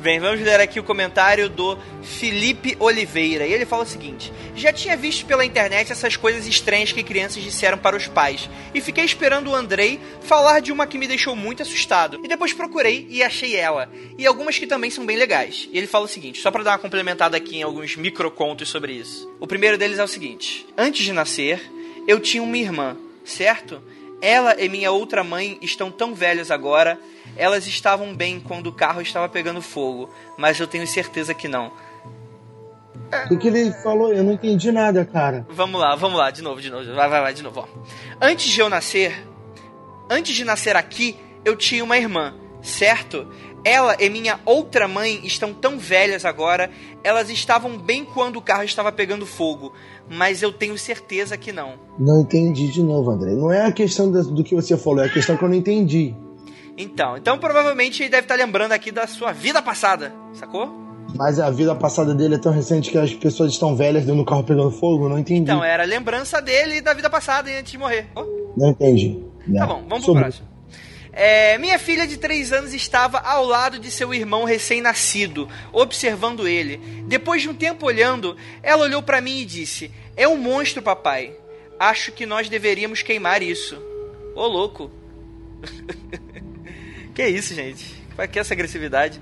Bem, vamos ler aqui o comentário do Felipe Oliveira. E ele fala o seguinte: Já tinha visto pela internet essas coisas estranhas que crianças disseram para os pais. E fiquei esperando o Andrei falar de uma que me deixou muito assustado. E depois procurei e achei ela. E algumas que também são bem legais. E ele fala o seguinte: só para dar uma complementada aqui em alguns microcontos sobre isso. O primeiro deles é o seguinte: Antes de nascer, eu tinha uma irmã, certo? Ela e minha outra mãe estão tão velhas agora. Elas estavam bem quando o carro estava pegando fogo, mas eu tenho certeza que não. O que, ele falou? Eu não entendi nada, cara. Vamos lá, vamos lá, de novo, de novo. Vai, vai, vai, de novo. Ó. Antes de eu nascer, antes de nascer aqui, eu tinha uma irmã, certo? Ela e minha outra mãe estão tão velhas agora, elas estavam bem quando o carro estava pegando fogo, mas eu tenho certeza que não. Não entendi de novo, André. Não é a questão do que você falou, é a questão que eu não entendi. Então, então provavelmente ele deve estar lembrando aqui da sua vida passada, sacou? Mas a vida passada dele é tão recente que as pessoas estão velhas dentro do carro pegando fogo? Não entendi. Então, era lembrança dele da vida passada antes de morrer. Ó. Não entendi. Tá bom, vamos pro próximo. É, minha filha de 3 anos estava ao lado de seu irmão recém-nascido, observando ele. Depois de um tempo olhando, ela olhou para mim e disse: É um monstro, papai. Acho que nós deveríamos queimar isso. Ô, louco. que isso, gente? Pra que essa agressividade?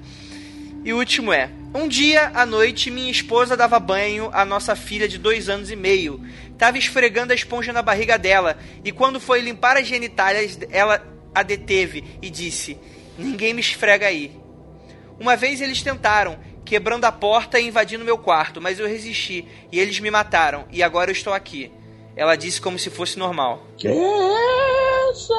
E o último é: Um dia à noite, minha esposa dava banho à nossa filha de dois anos e meio. Tava esfregando a esponja na barriga dela, e quando foi limpar as genitálias, ela a deteve e disse: Ninguém me esfrega aí. Uma vez eles tentaram, quebrando a porta e invadindo meu quarto, mas eu resisti e eles me mataram, e agora eu estou aqui. Ela disse como se fosse normal. Que isso?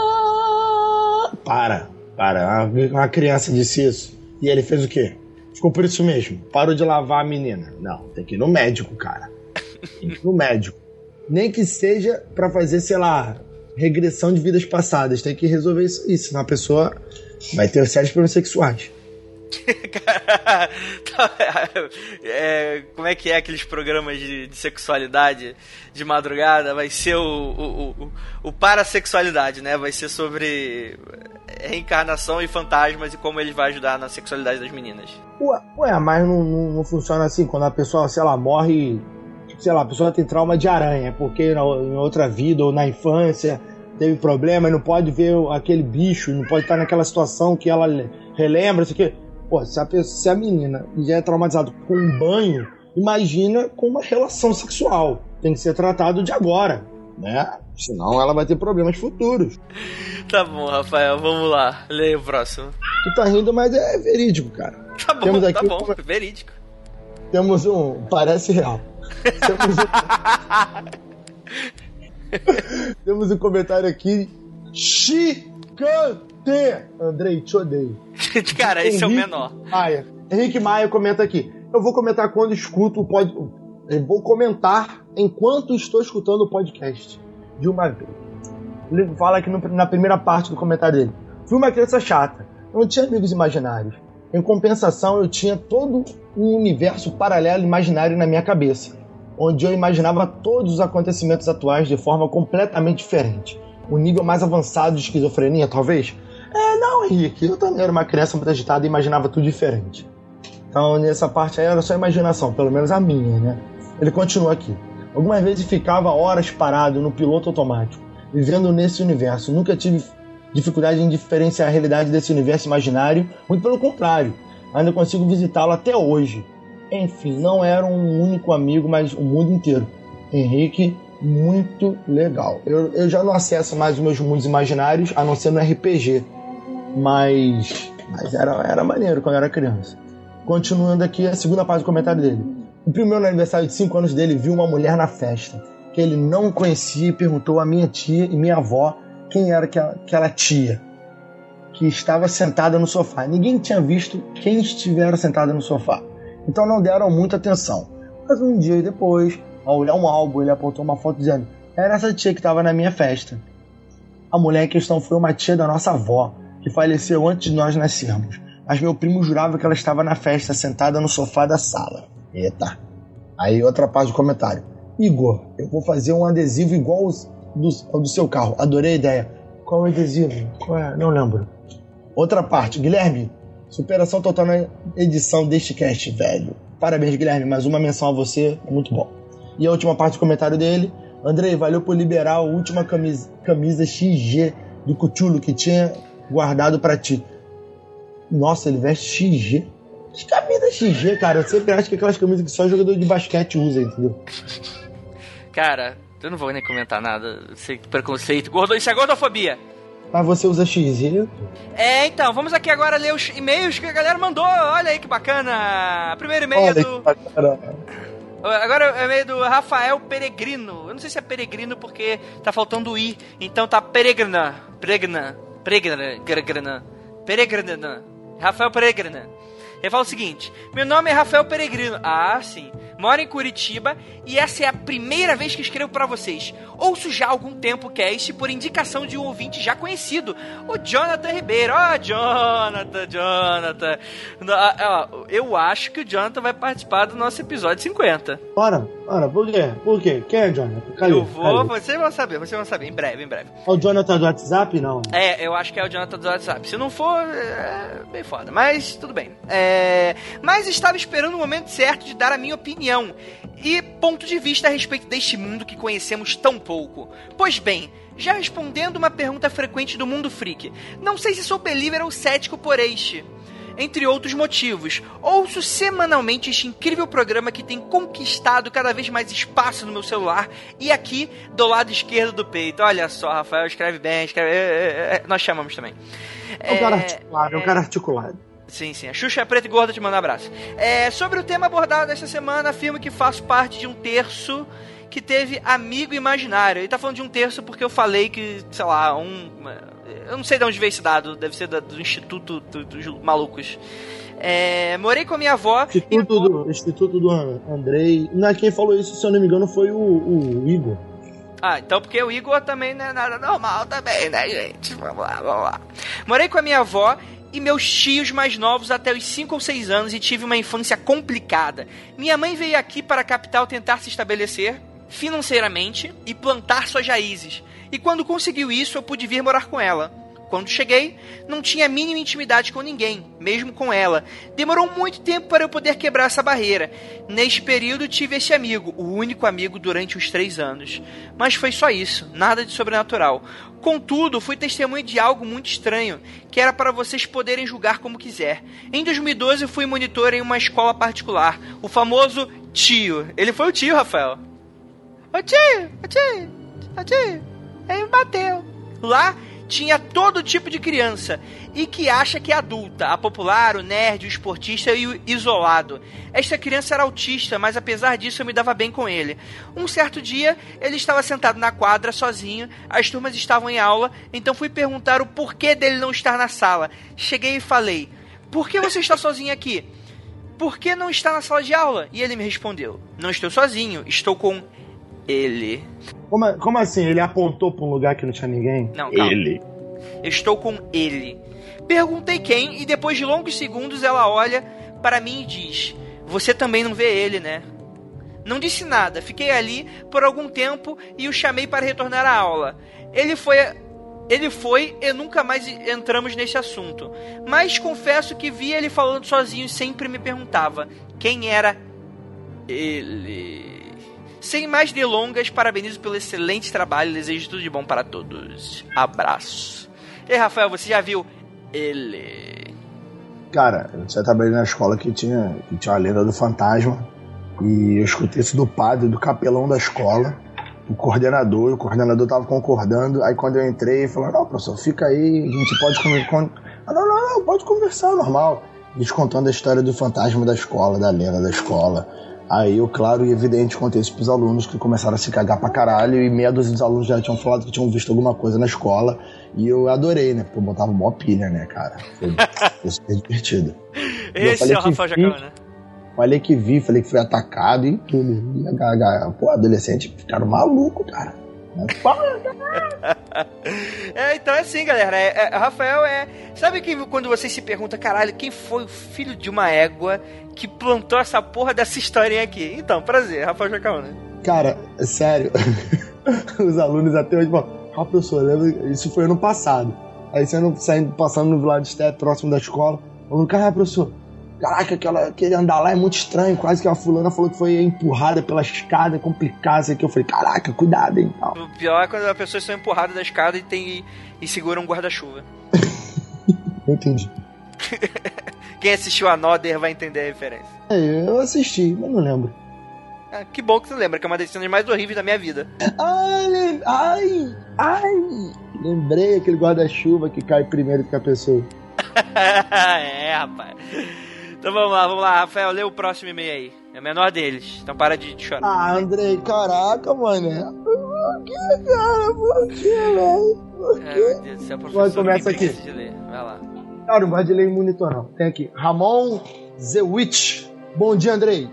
Para, para. Uma, uma criança disse isso. E ele fez o quê? Ficou por isso mesmo. Parou de lavar a menina. Não, tem que ir no médico, cara. Tem que ir no médico. Nem que seja pra fazer, sei lá, regressão de vidas passadas. Tem que resolver isso, isso senão a pessoa vai ter sérios problemas sexuais. Cara, é, como é que é aqueles programas de, de sexualidade de madrugada? Vai ser o, o, o, o parasexualidade, né? Vai ser sobre reencarnação e fantasmas e como ele vai ajudar na sexualidade das meninas. Ué, ué mas não, não, não funciona assim quando a pessoa, sei lá, morre. Sei lá, a pessoa tem trauma de aranha, porque na- em outra vida ou na infância teve problema não pode ver aquele bicho, não pode estar naquela situação que ela le- relembra, isso aqui. Pô, se a, se a menina já é traumatizada com um banho, imagina com uma relação sexual. Tem que ser tratado de agora, né? Senão ela vai ter problemas futuros. Tá bom, Rafael, vamos lá. Leia o próximo. Tu tá rindo, mas é verídico, cara. Tá bom, Temos tá aqui bom, uma- verídico. Temos um. Parece real. Temos um, Temos um comentário aqui. Chicante! Andrei, te odeio. Cara, esse é o Henrique menor. Maia. Henrique Maia comenta aqui. Eu vou comentar quando escuto o pod... Vou comentar enquanto estou escutando o podcast. De uma vez. Ele fala aqui no- na primeira parte do comentário dele. Fui uma criança chata. Não tinha amigos imaginários. Em compensação, eu tinha todo um universo paralelo imaginário na minha cabeça, onde eu imaginava todos os acontecimentos atuais de forma completamente diferente. Um nível mais avançado de esquizofrenia, talvez? É, não, Henrique. Eu também era uma criança muito agitada e imaginava tudo diferente. Então, nessa parte aí era só imaginação, pelo menos a minha, né? Ele continua aqui. Algumas vezes ficava horas parado no piloto automático, vivendo nesse universo. Nunca tive dificuldade em diferenciar a realidade desse universo imaginário, muito pelo contrário. Ainda consigo visitá-lo até hoje. Enfim, não era um único amigo, mas o mundo inteiro. Henrique, muito legal. Eu, eu já não acesso mais os meus mundos imaginários, a não ser no RPG. Mas, mas era, era maneiro quando eu era criança. Continuando aqui, a segunda parte do comentário dele. O primeiro aniversário de 5 anos dele viu uma mulher na festa que ele não conhecia e perguntou à minha tia e minha avó quem era aquela, tia que estava sentada no sofá. Ninguém tinha visto quem estivera sentada no sofá. Então não deram muita atenção. Mas um dia depois, ao olhar um álbum, ele apontou uma foto dizendo: Era essa tia que estava na minha festa. A mulher em questão foi uma tia da nossa avó, que faleceu antes de nós nascermos. Mas meu primo jurava que ela estava na festa, sentada no sofá da sala. Eita. Aí outra parte do comentário. Igor, eu vou fazer um adesivo igual ao do, do seu carro. Adorei a ideia. Qual é o adesivo? Qual é? Não lembro. Outra parte. Guilherme, superação total na edição deste cast, velho. Parabéns, Guilherme. Mais uma menção a você. Muito bom. E a última parte do comentário dele. Andrei, valeu por liberar a última camisa, camisa XG do Cuchulo que tinha guardado para ti. Nossa, ele veste XG. Que camisa XG, cara? Eu sempre acho que é aquelas camisas que só jogador de basquete usa, entendeu? Cara, eu não vou nem comentar nada. Sei preconceito. Gordo, isso é gordofobia. Mas você usa XG? É, então, vamos aqui agora ler os e-mails que a galera mandou. Olha aí que bacana. Primeiro e-mail é do. Agora é o e-mail do Rafael Peregrino. Eu não sei se é Peregrino porque tá faltando o I. Então tá Peregrina. Peregrina. Peregrina. Peregrina. Peregrina. Rafael Peregrina. Ele fala o seguinte: Meu nome é Rafael Peregrino. Ah, sim. Moro em Curitiba e essa é a primeira vez que escrevo para vocês. Ouço já há algum tempo o cast por indicação de um ouvinte já conhecido, o Jonathan Ribeiro. Ó, oh, Jonathan, Jonathan. Eu acho que o Jonathan vai participar do nosso episódio 50. Bora, bora, por quê? Por quê? Quem é Jonathan? Cadê? Eu vou, Cadê? vocês vão saber, vocês vão saber, em breve, em breve. É o Jonathan do WhatsApp, não? É, eu acho que é o Jonathan do WhatsApp. Se não for, é bem foda, mas tudo bem. É... Mas estava esperando o momento certo de dar a minha opinião e ponto de vista a respeito deste mundo que conhecemos tão pouco. Pois bem, já respondendo uma pergunta frequente do mundo freak, não sei se sou believer ou cético por este. Entre outros motivos, ouço semanalmente este incrível programa que tem conquistado cada vez mais espaço no meu celular e aqui do lado esquerdo do peito. Olha só, Rafael escreve bem, escreve. É, é, é, nós chamamos também. É um cara articulado, é um cara articulado. Sim, sim. A Xuxa é preta e gorda te manda um abraço. É, sobre o tema abordado esta semana, afirmo que faço parte de um terço que teve amigo imaginário. Ele tá falando de um terço porque eu falei que, sei lá, um. Eu não sei de onde veio esse dado, deve ser do Instituto dos Malucos. É, morei com a minha avó. Instituto, e... do, Instituto do Andrei. Não, quem falou isso, se eu não me engano, foi o, o Igor. Ah, então porque o Igor também não é nada normal também, né, gente? Vamos lá, vamos lá. Morei com a minha avó e meus tios mais novos até os 5 ou 6 anos e tive uma infância complicada. Minha mãe veio aqui para a capital tentar se estabelecer financeiramente e plantar suas raízes. E quando conseguiu isso, eu pude vir morar com ela. Quando cheguei, não tinha a mínima intimidade com ninguém, mesmo com ela. Demorou muito tempo para eu poder quebrar essa barreira. Neste período, tive esse amigo, o único amigo durante os três anos. Mas foi só isso, nada de sobrenatural. Contudo, fui testemunha de algo muito estranho, que era para vocês poderem julgar como quiser. Em 2012, fui monitor em uma escola particular, o famoso tio. Ele foi o tio, Rafael. O tio, o tio, o tio, ele me bateu. Lá tinha todo tipo de criança e que acha que é adulta, a popular, o nerd, o esportista e o isolado. Esta criança era autista, mas apesar disso eu me dava bem com ele. Um certo dia, ele estava sentado na quadra sozinho, as turmas estavam em aula, então fui perguntar o porquê dele não estar na sala. Cheguei e falei: Por que você está sozinho aqui? Por que não está na sala de aula? E ele me respondeu: Não estou sozinho, estou com ele. Como, como assim? Ele apontou para um lugar que não tinha ninguém? Não, calma. Ele. Estou com ele. Perguntei quem e depois de longos segundos ela olha para mim e diz: Você também não vê ele, né? Não disse nada, fiquei ali por algum tempo e o chamei para retornar à aula. Ele foi ele foi e nunca mais entramos nesse assunto. Mas confesso que via ele falando sozinho e sempre me perguntava quem era ele. Sem mais delongas, parabenizo pelo excelente trabalho e desejo tudo de bom para todos. Abraço. E Rafael, você já viu ele? Cara, eu trabalhei na escola que tinha, que tinha a lenda do fantasma. E eu escutei isso do padre, do capelão da escola, o coordenador, o coordenador tava concordando. Aí quando eu entrei, falou: Não, professor, fica aí, a gente pode conversar. Ah, não, não, não, pode conversar, normal. Eles contando a história do fantasma da escola, da lenda da escola. Aí eu, claro e evidente, contei isso pros alunos que começaram a se cagar pra caralho e meia dúzia dos alunos já tinham falado que tinham visto alguma coisa na escola e eu adorei, né? Porque eu botava mó pilha, né, cara? Foi, foi super divertido. Esse é o Rafael Jacão, né? Falei que vi, falei que fui atacado e tudo. E a, a, pô, adolescente ficaram maluco, cara. É, então é assim, galera. É, é, Rafael é. Sabe que quando você se pergunta, caralho, quem foi o filho de uma égua que plantou essa porra dessa historinha aqui? Então, prazer, Rafael Jacaúna. Cara, sério. Os alunos até hoje falam, ah, professor, lembra? Isso foi ano passado. Aí você saindo, passando no de step próximo da escola, falando, cara, professor, Caraca, aquela, aquele andar lá é muito estranho. Quase que a fulana falou que foi empurrada pela escada, complicado. Isso aqui. Eu falei, caraca, cuidado, hein. O pior é quando as pessoas são empurradas da escada e, tem, e seguram um guarda-chuva. Entendi. Quem assistiu a Nodder vai entender a referência. É, eu assisti, mas não lembro. Ah, que bom que você lembra, que é uma das cenas mais horríveis da minha vida. Ai, ai, ai. Lembrei aquele guarda-chuva que cai primeiro que a pessoa. é, rapaz. Então vamos lá, vamos lá, Rafael, lê o próximo e-mail aí. É o menor deles, então para de chorar. Ah, Andrei, caraca, mano. Por que, cara? Por que, velho? Por que? É, meu Deus do céu, professor. começa aqui. De ler. Vai lá. Cara, não gosto de ler em monitor, não. Tem aqui. Ramon Zewitch. Bom dia, Andrei.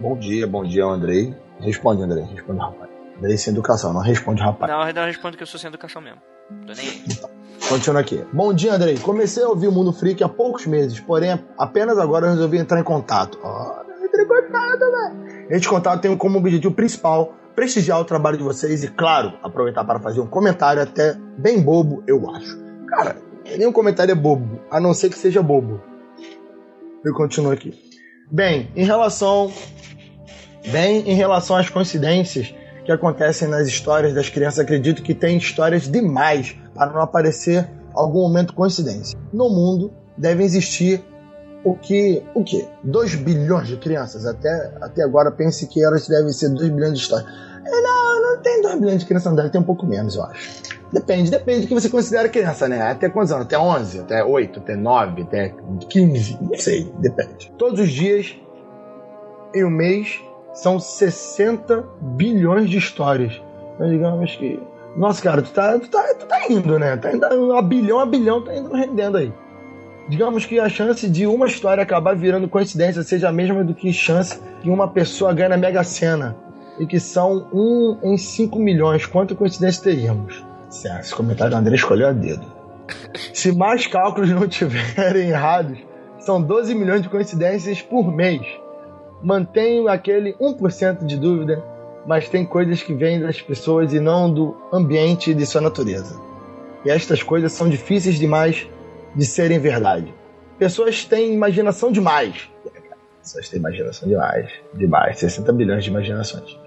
Bom dia, bom dia, Andrei. Responde, Andrei. Responde, rapaz. Andrei sem educação, não responde, rapaz. Não, não responde que eu sou sem educação mesmo. Tô nem aí. Continua aqui. Bom dia, Andrei. Comecei a ouvir o Mundo Freak há poucos meses, porém apenas agora eu resolvi entrar em contato. Oh, não entrei em contato, velho. Este contato tem como objetivo principal prestigiar o trabalho de vocês e, claro, aproveitar para fazer um comentário até bem bobo, eu acho. Cara, nenhum comentário é bobo, a não ser que seja bobo. Eu continuo aqui. Bem, em relação. Bem, em relação às coincidências que acontecem nas histórias das crianças, acredito que tem histórias demais para não aparecer algum momento coincidência. No mundo devem existir o que o que 2 bilhões de crianças até até agora pense que elas devem ser 2 bilhões de histórias. É, não, não tem 2 bilhões de crianças, não deve ter um pouco menos, eu acho. Depende, depende do que você considera criança, né? Até quantos anos? Até 11, até 8, até 9, até 15, não sei, depende. Todos os dias em um mês são 60 bilhões de histórias. Então, digamos que nossa, cara, tu tá, tu tá, tu tá indo, né? Tá indo a bilhão a bilhão, tá indo rendendo aí. Digamos que a chance de uma história acabar virando coincidência seja a mesma do que chance que uma pessoa ganhe na Mega Sena. E que são um em 5 milhões. Quanta coincidência teríamos? Certo, esse comentário do André escolheu a dedo. Se mais cálculos não tiverem errados, são 12 milhões de coincidências por mês. Mantenho aquele 1% de dúvida mas tem coisas que vêm das pessoas e não do ambiente e de sua natureza. E estas coisas são difíceis demais de serem verdade. Pessoas têm imaginação demais. Pessoas têm imaginação demais. Demais. 60 bilhões de imaginações.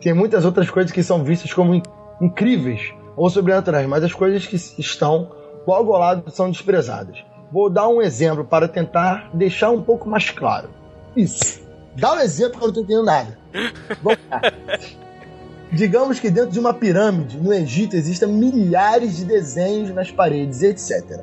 Tem muitas outras coisas que são vistas como incríveis ou sobrenaturais, mas as coisas que estão logo ao lado são desprezadas. Vou dar um exemplo para tentar deixar um pouco mais claro. Isso. Dá um exemplo que eu não estou entendendo nada. Vamos lá. Digamos que dentro de uma pirâmide no Egito existam milhares de desenhos nas paredes, etc.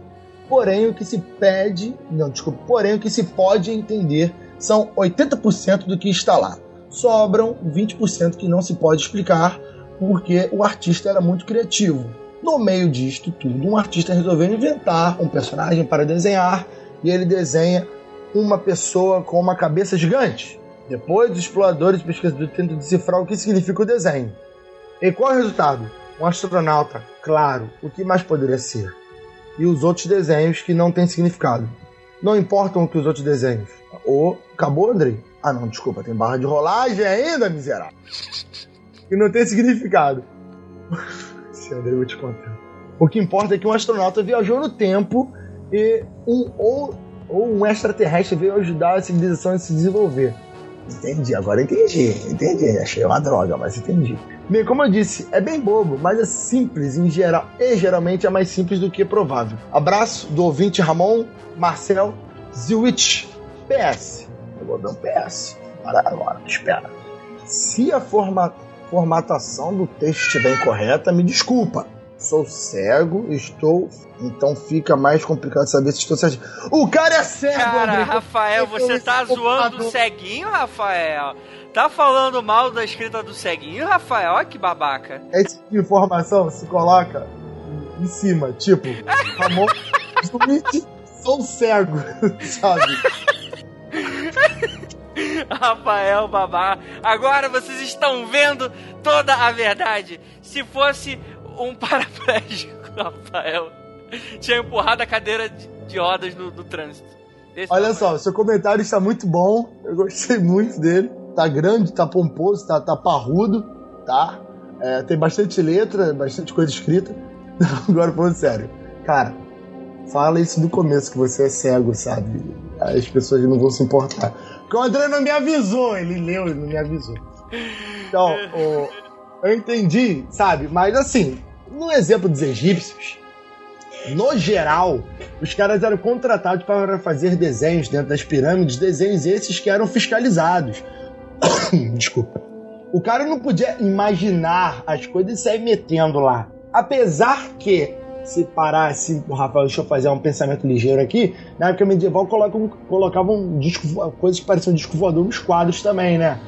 Porém, o que se pede, não, desculpa, porém o que se pode entender são 80% do que está lá. Sobram 20% que não se pode explicar porque o artista era muito criativo. No meio disto tudo, um artista resolveu inventar um personagem para desenhar e ele desenha uma pessoa com uma cabeça gigante. Depois, os exploradores e pesquisadores tentam decifrar o que significa o desenho. E qual é o resultado? Um astronauta, claro, o que mais poderia ser? E os outros desenhos que não têm significado. Não importam o que os outros desenhos. Ou, acabou, Andrei? Ah, não, desculpa, tem barra de rolagem ainda, miserável. E não tem significado. Se Andrei, eu vou te contar. O que importa é que um astronauta viajou no tempo e um ou, ou um extraterrestre veio ajudar a civilização a se desenvolver. Entendi, agora entendi. Entendi. Achei uma droga, mas entendi. Bem, como eu disse, é bem bobo, mas é simples em geral. E geralmente é mais simples do que provável. Abraço do ouvinte Ramon, Marcel, Zwitch. PS. Eu vou dar um PS. Para agora, espera. Se a forma, formatação do texto estiver incorreta, me desculpa. Sou cego, estou. Então fica mais complicado saber se estou certo. O cara é cego, Cara, André. Rafael, você tá Esse zoando o ceguinho, Rafael? Tá falando mal da escrita do ceguinho, Rafael? Olha que babaca. Esse tipo de informação se coloca em cima, tipo, Ramon Zwitch, sou cego, sabe? Rafael babá. Agora vocês estão vendo toda a verdade. Se fosse um paraplégico, Rafael tinha empurrado a cadeira de, de rodas no, no trânsito. Olha tamanho. só, seu comentário está muito bom. Eu gostei muito dele. Tá grande, tá pomposo, tá, tá parrudo, tá? É, tem bastante letra, bastante coisa escrita. Agora, falando sério. Cara, fala isso do começo, que você é cego, sabe? As pessoas não vão se importar. Porque o André não me avisou, ele leu e não me avisou. Então, o- eu entendi, sabe? Mas assim, no exemplo dos egípcios, no geral, os caras eram contratados para fazer desenhos dentro das pirâmides, desenhos esses que eram fiscalizados. Desculpa. O cara não podia imaginar as coisas e sair metendo lá. Apesar que, se parar assim, Rafael, deixa eu fazer um pensamento ligeiro aqui, na época medieval colocavam um disco, coisas que pareciam disco voador nos quadros também, né?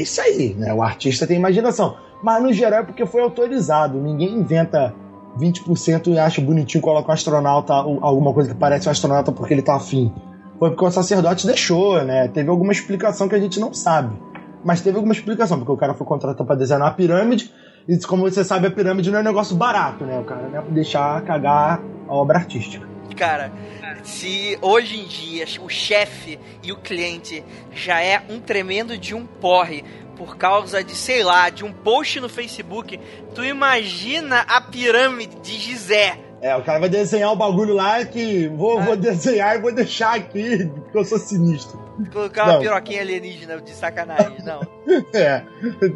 É, isso aí, né? O artista tem imaginação. Mas no geral é porque foi autorizado. Ninguém inventa 20% e acha bonitinho coloca um astronauta, alguma coisa que parece um astronauta porque ele tá afim. Foi porque o sacerdote deixou, né? Teve alguma explicação que a gente não sabe. Mas teve alguma explicação, porque o cara foi contratado pra desenhar a pirâmide, e como você sabe, a pirâmide não é um negócio barato, né? O cara não é deixar cagar a obra artística. Cara, se hoje em dia o chefe e o cliente já é um tremendo de um porre por causa de, sei lá, de um post no Facebook, tu imagina a pirâmide de Gizé. É, o cara vai desenhar o bagulho lá que vou, vou desenhar e vou deixar aqui, porque eu sou sinistro. Colocar uma Não. piroquinha alienígena de sacanagem, não. É,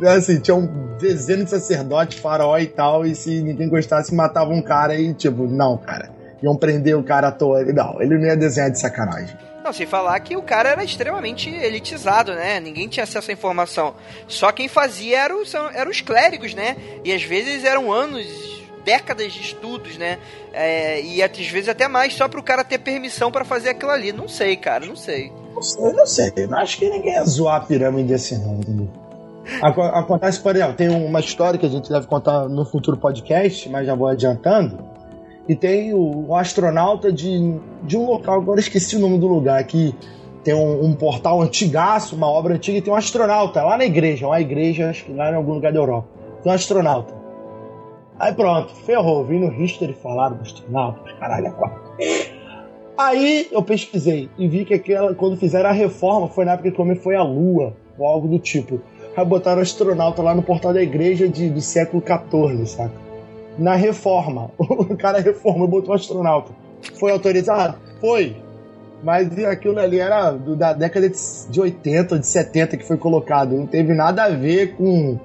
assim, tinha um desenho de sacerdote, faraó e tal, e se ninguém gostasse, matava um cara e, tipo, não, cara. Iam prender o cara à toa. Não, ele não ia desenhar de sacanagem. Não, sem falar que o cara era extremamente elitizado, né? Ninguém tinha acesso à informação. Só quem fazia eram, eram os clérigos, né? E às vezes eram anos, décadas de estudos, né? É, e às vezes até mais, só pro cara ter permissão pra fazer aquilo ali. Não sei, cara, não sei. Não sei, eu não sei. Não acho que ninguém ia zoar a pirâmide assim, não, entendeu? Aco- Acontece, por exemplo, tem uma história que a gente deve contar no futuro podcast, mas já vou adiantando. E tem o, um astronauta de, de um local, agora esqueci o nome do lugar, que tem um, um portal antigaço, uma obra antiga, e tem um astronauta lá na igreja, uma igreja, acho que lá em algum lugar da Europa. Tem um astronauta. Aí pronto, ferrou. Vim no History falar do astronauta, caralho, é quatro. Aí eu pesquisei e vi que aquela, quando fizeram a reforma foi na época que o homem foi à Lua, ou algo do tipo. Aí botaram astronauta lá no portal da igreja de, do século XIV, saca? Na reforma. O cara reformou e botou um astronauta. Foi autorizado? Foi. Mas aquilo ali era do- da década de, de 80 ou de 70 que foi colocado. Não teve nada a ver com,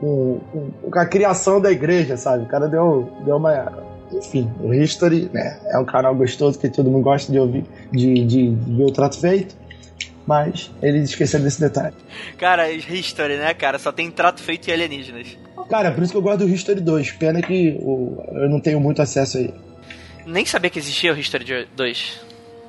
com, com- a criação da igreja, sabe? O cara deu, deu uma. Enfim, o History né, é um canal gostoso que todo mundo gosta de ouvir, de, de, de ver o trato feito. Mas eles esqueceram desse detalhe. Cara, History, né, cara? Só tem trato feito em alienígenas. Cara, por isso que eu gosto do History 2. Pena que eu não tenho muito acesso aí. Nem sabia que existia o History 2.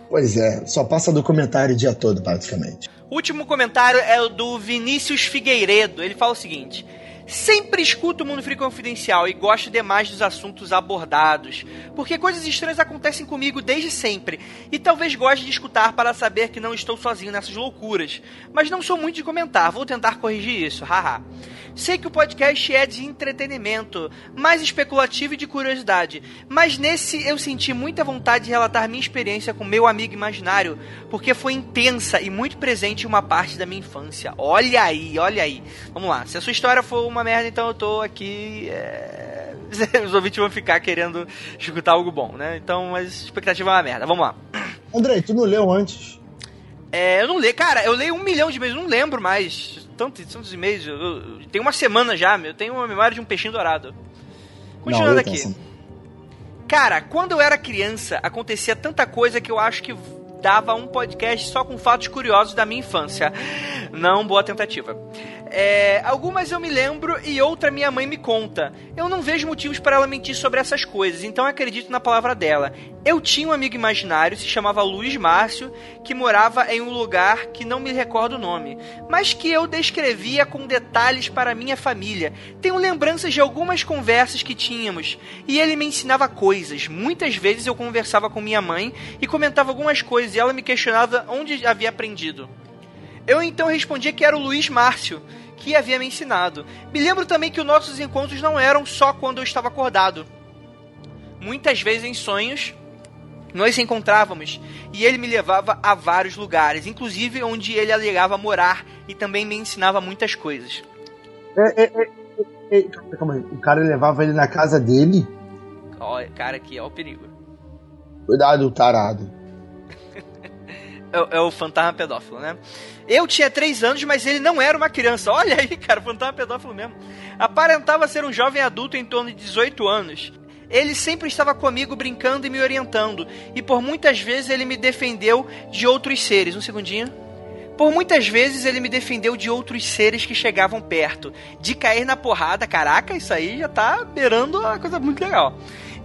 Pois é, só passa documentário o dia todo, basicamente. O último comentário é o do Vinícius Figueiredo. Ele fala o seguinte: Sempre escuto o Mundo Free Confidencial e gosto demais dos assuntos abordados, porque coisas estranhas acontecem comigo desde sempre, e talvez goste de escutar para saber que não estou sozinho nessas loucuras. Mas não sou muito de comentar, vou tentar corrigir isso, haha. Sei que o podcast é de entretenimento, mais especulativo e de curiosidade, mas nesse eu senti muita vontade de relatar minha experiência com meu amigo imaginário, porque foi intensa e muito presente em uma parte da minha infância. Olha aí, olha aí. Vamos lá, se a sua história for uma merda, então eu tô aqui. é, Os ouvintes vão ficar querendo escutar algo bom, né? Então, mas expectativa é uma merda. Vamos lá. André, tu não leu antes? É, eu não leio, cara, eu leio um milhão de e-mails, não lembro mais. Tantos, tantos e-mails. Eu, eu- tem uma semana já, meu. Eu tenho uma memória de um peixinho dourado. Continuando Não, aqui. Cara, quando eu era criança, acontecia tanta coisa que eu acho que dava um podcast só com fatos curiosos da minha infância. Não, boa tentativa. É, algumas eu me lembro e outra minha mãe me conta. Eu não vejo motivos para ela mentir sobre essas coisas, então acredito na palavra dela. Eu tinha um amigo imaginário, se chamava Luiz Márcio, que morava em um lugar que não me recordo o nome, mas que eu descrevia com detalhes para minha família. Tenho lembranças de algumas conversas que tínhamos, e ele me ensinava coisas. Muitas vezes eu conversava com minha mãe e comentava algumas coisas, e ela me questionava onde havia aprendido. Eu então respondia que era o Luiz Márcio, que havia me ensinado. Me lembro também que os nossos encontros não eram só quando eu estava acordado. Muitas vezes em sonhos nós encontrávamos e ele me levava a vários lugares, inclusive onde ele alegava morar e também me ensinava muitas coisas. É, é, é, calma aí. O cara levava ele na casa dele? Ó, cara, aqui é o perigo. Cuidado, tarado. É, é o fantasma pedófilo, né? Eu tinha 3 anos, mas ele não era uma criança. Olha aí, cara, fantasma pedófilo mesmo. Aparentava ser um jovem adulto em torno de 18 anos. Ele sempre estava comigo brincando e me orientando, e por muitas vezes ele me defendeu de outros seres. Um segundinho. Por muitas vezes ele me defendeu de outros seres que chegavam perto. De cair na porrada, caraca, isso aí já tá beirando uma coisa muito legal.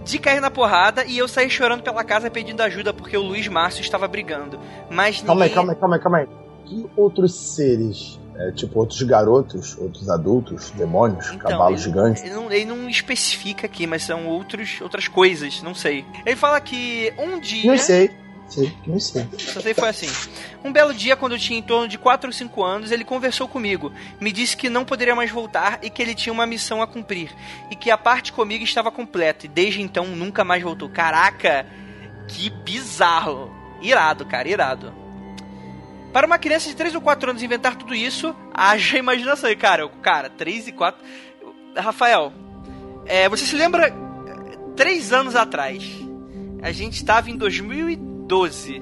De cair na porrada e eu saí chorando pela casa pedindo ajuda porque o Luiz Márcio estava brigando. Mas ninguém... Calma aí, calma aí, calma aí, calma aí que outros seres é, tipo outros garotos, outros adultos, demônios, então, cavalos ele, gigantes. Ele não, ele não, especifica aqui, mas são outros, outras coisas, não sei. Ele fala que um dia. Não sei. Sei, não sei. Só sei foi assim. Um belo dia, quando eu tinha em torno de 4 ou 5 anos, ele conversou comigo. Me disse que não poderia mais voltar e que ele tinha uma missão a cumprir. E que a parte comigo estava completa. E desde então nunca mais voltou. Caraca! Que bizarro! Irado, cara, irado. Para uma criança de 3 ou 4 anos inventar tudo isso, haja imaginação. E, cara, cara, 3 e 4. Rafael, é, você se lembra? 3 anos atrás, a gente estava em 2012.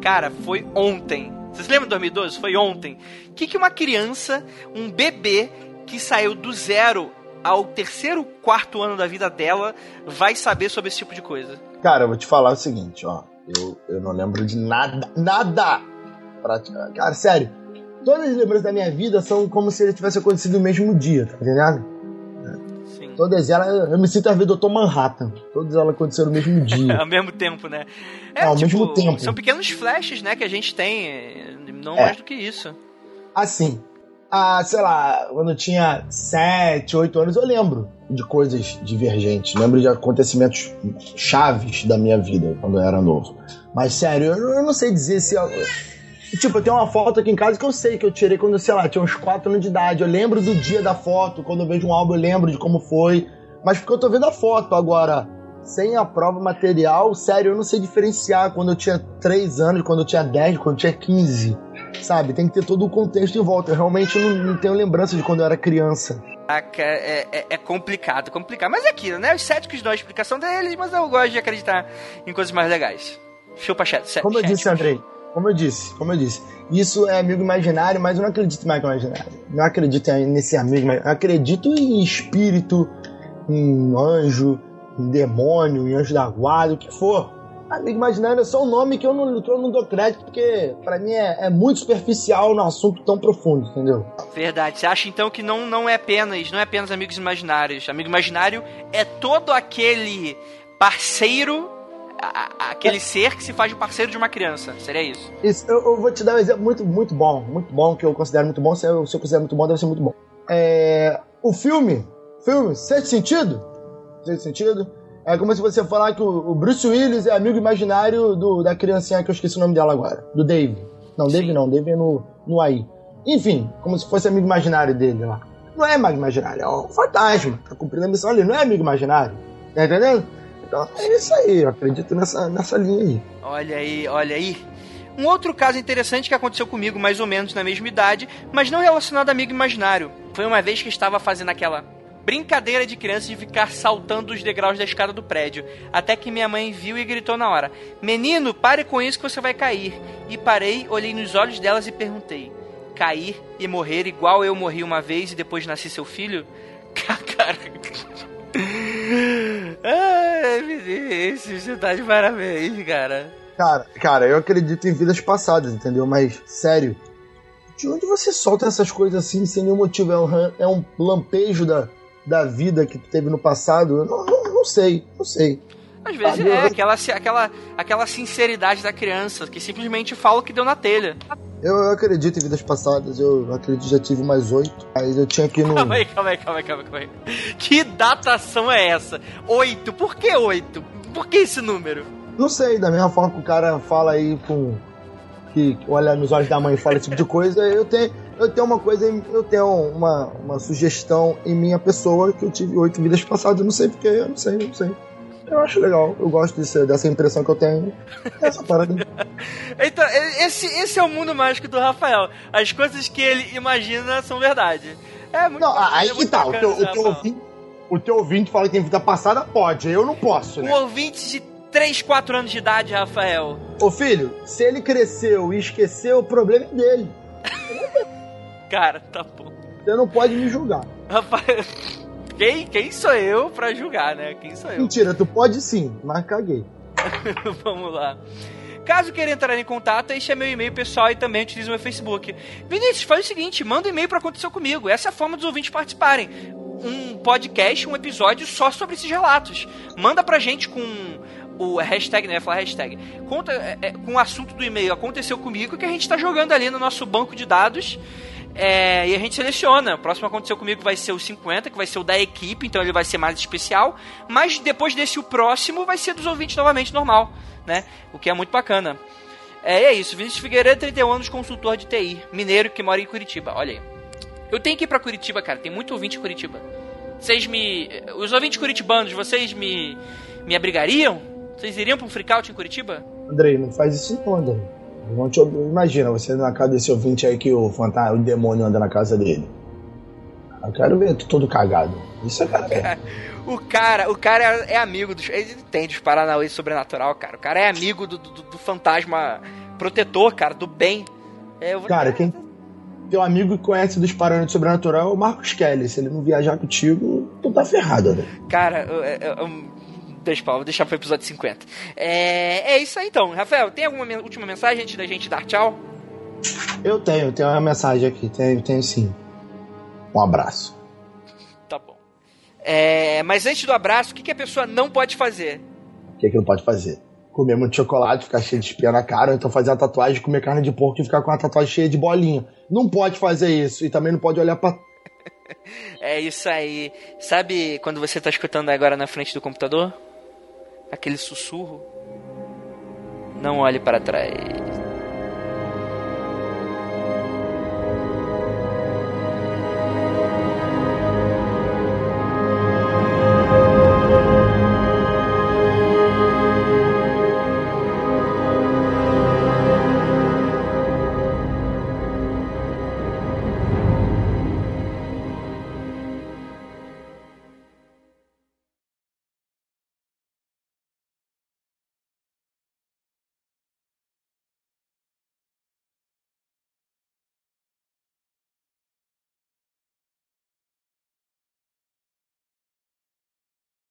Cara, foi ontem. Você se lembra de 2012? Foi ontem. O que, que uma criança, um bebê que saiu do zero ao terceiro, quarto ano da vida dela vai saber sobre esse tipo de coisa? Cara, eu vou te falar o seguinte, ó. Eu, eu não lembro de nada, nada prática. Cara, sério, todas as lembranças da minha vida são como se ele tivesse acontecido no mesmo dia, tá entendendo? Todas elas, eu me sinto a ver Dr. Manhattan. Todas elas aconteceram no mesmo dia. ao mesmo tempo, né? É, ao tipo, mesmo tempo. São pequenos flashes, né, que a gente tem, não é. mais do que isso. Assim, ah, sei lá, quando eu tinha 7, 8 anos, eu lembro de coisas divergentes. Lembro de acontecimentos chaves da minha vida quando eu era novo. Mas sério, eu não sei dizer se. Tipo, eu tenho uma foto aqui em casa que eu sei que eu tirei quando, sei lá, tinha uns 4 anos de idade. Eu lembro do dia da foto, quando eu vejo um álbum eu lembro de como foi. Mas porque eu tô vendo a foto agora, sem a prova material, sério, eu não sei diferenciar quando eu tinha 3 anos, quando eu tinha 10, quando eu tinha 15. Sabe? Tem que ter todo o contexto em volta. Eu realmente não, não tenho lembrança de quando eu era criança. É, é, é, complicado, complicado. Mas é aquilo, né? Os céticos dão a explicação deles, mas eu gosto de acreditar em coisas mais legais. Chupa chat. Como eu disse, Andrei, como eu disse, como eu disse, isso é amigo imaginário, mas eu não acredito em amigo imaginário. Não acredito nesse amigo, mas acredito em espírito, em anjo, em demônio, em anjo da guarda, o que for. Amigo imaginário é só um nome que eu não, que eu não dou crédito, porque para mim é, é, muito superficial num assunto tão profundo, entendeu? Verdade. Você acha então que não, não é apenas, não é apenas amigos imaginários. Amigo imaginário é todo aquele parceiro a, aquele é. ser que se faz de parceiro de uma criança. Seria isso? Isso, eu, eu, vou te dar um exemplo muito, muito bom, muito bom, que eu considero muito bom. Se eu, se eu considero muito bom, deve ser muito bom. É, o filme, filme, sexto sentido? Sexto sentido? É como se você falar que o, o Bruce Willis é amigo imaginário do, da criancinha que eu esqueci o nome dela agora. Do Dave. Não, Dave Sim. não, Dave é no, no AI. Enfim, como se fosse amigo imaginário dele lá. Não é amigo imaginário, é um fantasma. Tá cumprindo a missão ali, não é amigo imaginário. Tá entendendo? Então é isso aí, eu acredito nessa, nessa linha aí. Olha aí, olha aí. Um outro caso interessante que aconteceu comigo, mais ou menos na mesma idade, mas não relacionado a amigo imaginário. Foi uma vez que estava fazendo aquela brincadeira de criança de ficar saltando os degraus da escada do prédio. Até que minha mãe viu e gritou na hora: Menino, pare com isso que você vai cair. E parei, olhei nos olhos delas e perguntei: Cair e morrer igual eu morri uma vez e depois nasci seu filho? Cara. Ai, Vinícius, você tá de parabéns, cara. Cara, cara, eu acredito em vidas passadas, entendeu? Mas, sério, de onde você solta essas coisas assim sem nenhum motivo? É um, é um lampejo da, da vida que tu teve no passado? Eu não, não, não sei, não sei. Às vezes é, aquela, aquela, aquela sinceridade da criança que simplesmente fala o que deu na telha. Eu, eu acredito em vidas passadas, eu acredito que já tive mais oito. Aí eu tinha que ir no. Calma aí, calma aí, calma aí, calma aí. Que datação é essa? Oito? Por que oito? Por que esse número? Não sei, da mesma forma que o cara fala aí com. Que olha nos olhos da mãe e fala esse tipo de coisa, eu tenho, eu tenho uma coisa, eu tenho uma, uma sugestão em minha pessoa que eu tive oito vidas passadas, eu não sei porque, eu não sei, não sei. Eu acho legal, eu gosto dessa impressão que eu tenho. Essa parada. então, esse, esse é o mundo mágico do Rafael. As coisas que ele imagina são verdade. É muito Não, bacana, aí é que tá, o teu, o, teu ouvinte, o teu ouvinte fala que tem vida passada, pode, eu não posso, né? Um ouvinte de 3, 4 anos de idade, Rafael. Ô filho, se ele cresceu e esqueceu, o problema é dele. Cara, tá bom. Você não pode me julgar. Rafael. Quem, quem sou eu pra julgar, né? Quem sou eu? Mentira, tu pode sim, mas caguei. Vamos lá. Caso queira entrar em contato, este é meu e-mail pessoal e também utilize o meu Facebook. Vinícius, faz o seguinte, manda um e-mail para acontecer comigo. Essa é a forma dos ouvintes participarem. Um podcast, um episódio só sobre esses relatos. Manda pra gente com o hashtag, né? Falar hashtag. Conta é, é, com o assunto do e-mail aconteceu comigo que a gente está jogando ali no nosso banco de dados é, e a gente seleciona. O próximo aconteceu comigo vai ser o 50, que vai ser o da equipe, então ele vai ser mais especial. Mas depois desse, o próximo vai ser dos ouvintes novamente, normal, né? O que é muito bacana. É, é isso. Vinícius Figueiredo, 31 anos, consultor de TI, mineiro que mora em Curitiba. Olha aí. Eu tenho que ir pra Curitiba, cara. Tem muito ouvinte em Curitiba. Vocês me. Os ouvintes curitibanos, vocês me. me abrigariam? Vocês iriam pra um freakout em Curitiba? Andrei, não faz isso não, Andrei. Te... Imagina, você na casa desse ouvinte aí que o fantasma, o demônio anda na casa dele. Eu quero ver tu todo cagado. Isso é cara. O cara, o cara é amigo dos. Ele entende os Paranauê sobrenatural, cara. O cara é amigo do, do, do fantasma protetor, cara, do bem. É, vou... Cara, quem. Teu amigo que conhece dos Paranauê sobrenatural é o Marcos Kelly. Se ele não viajar contigo, tu tá ferrado, né? Cara, eu, eu, eu Deixa, vou deixar pro episódio 50. É, é isso aí então. Rafael, tem alguma última mensagem antes da gente dar tchau? Eu tenho, tenho uma mensagem aqui. Tenho, tenho sim. Um abraço. Tá bom. É, mas antes do abraço, o que, que a pessoa não pode fazer? O que, que não pode fazer? Comer muito chocolate, ficar cheio de espinha na cara, ou então fazer a tatuagem, comer carne de porco e ficar com a tatuagem cheia de bolinha. Não pode fazer isso. E também não pode olhar pra é isso aí. Sabe quando você tá escutando agora na frente do computador? Aquele sussurro, não olhe para trás.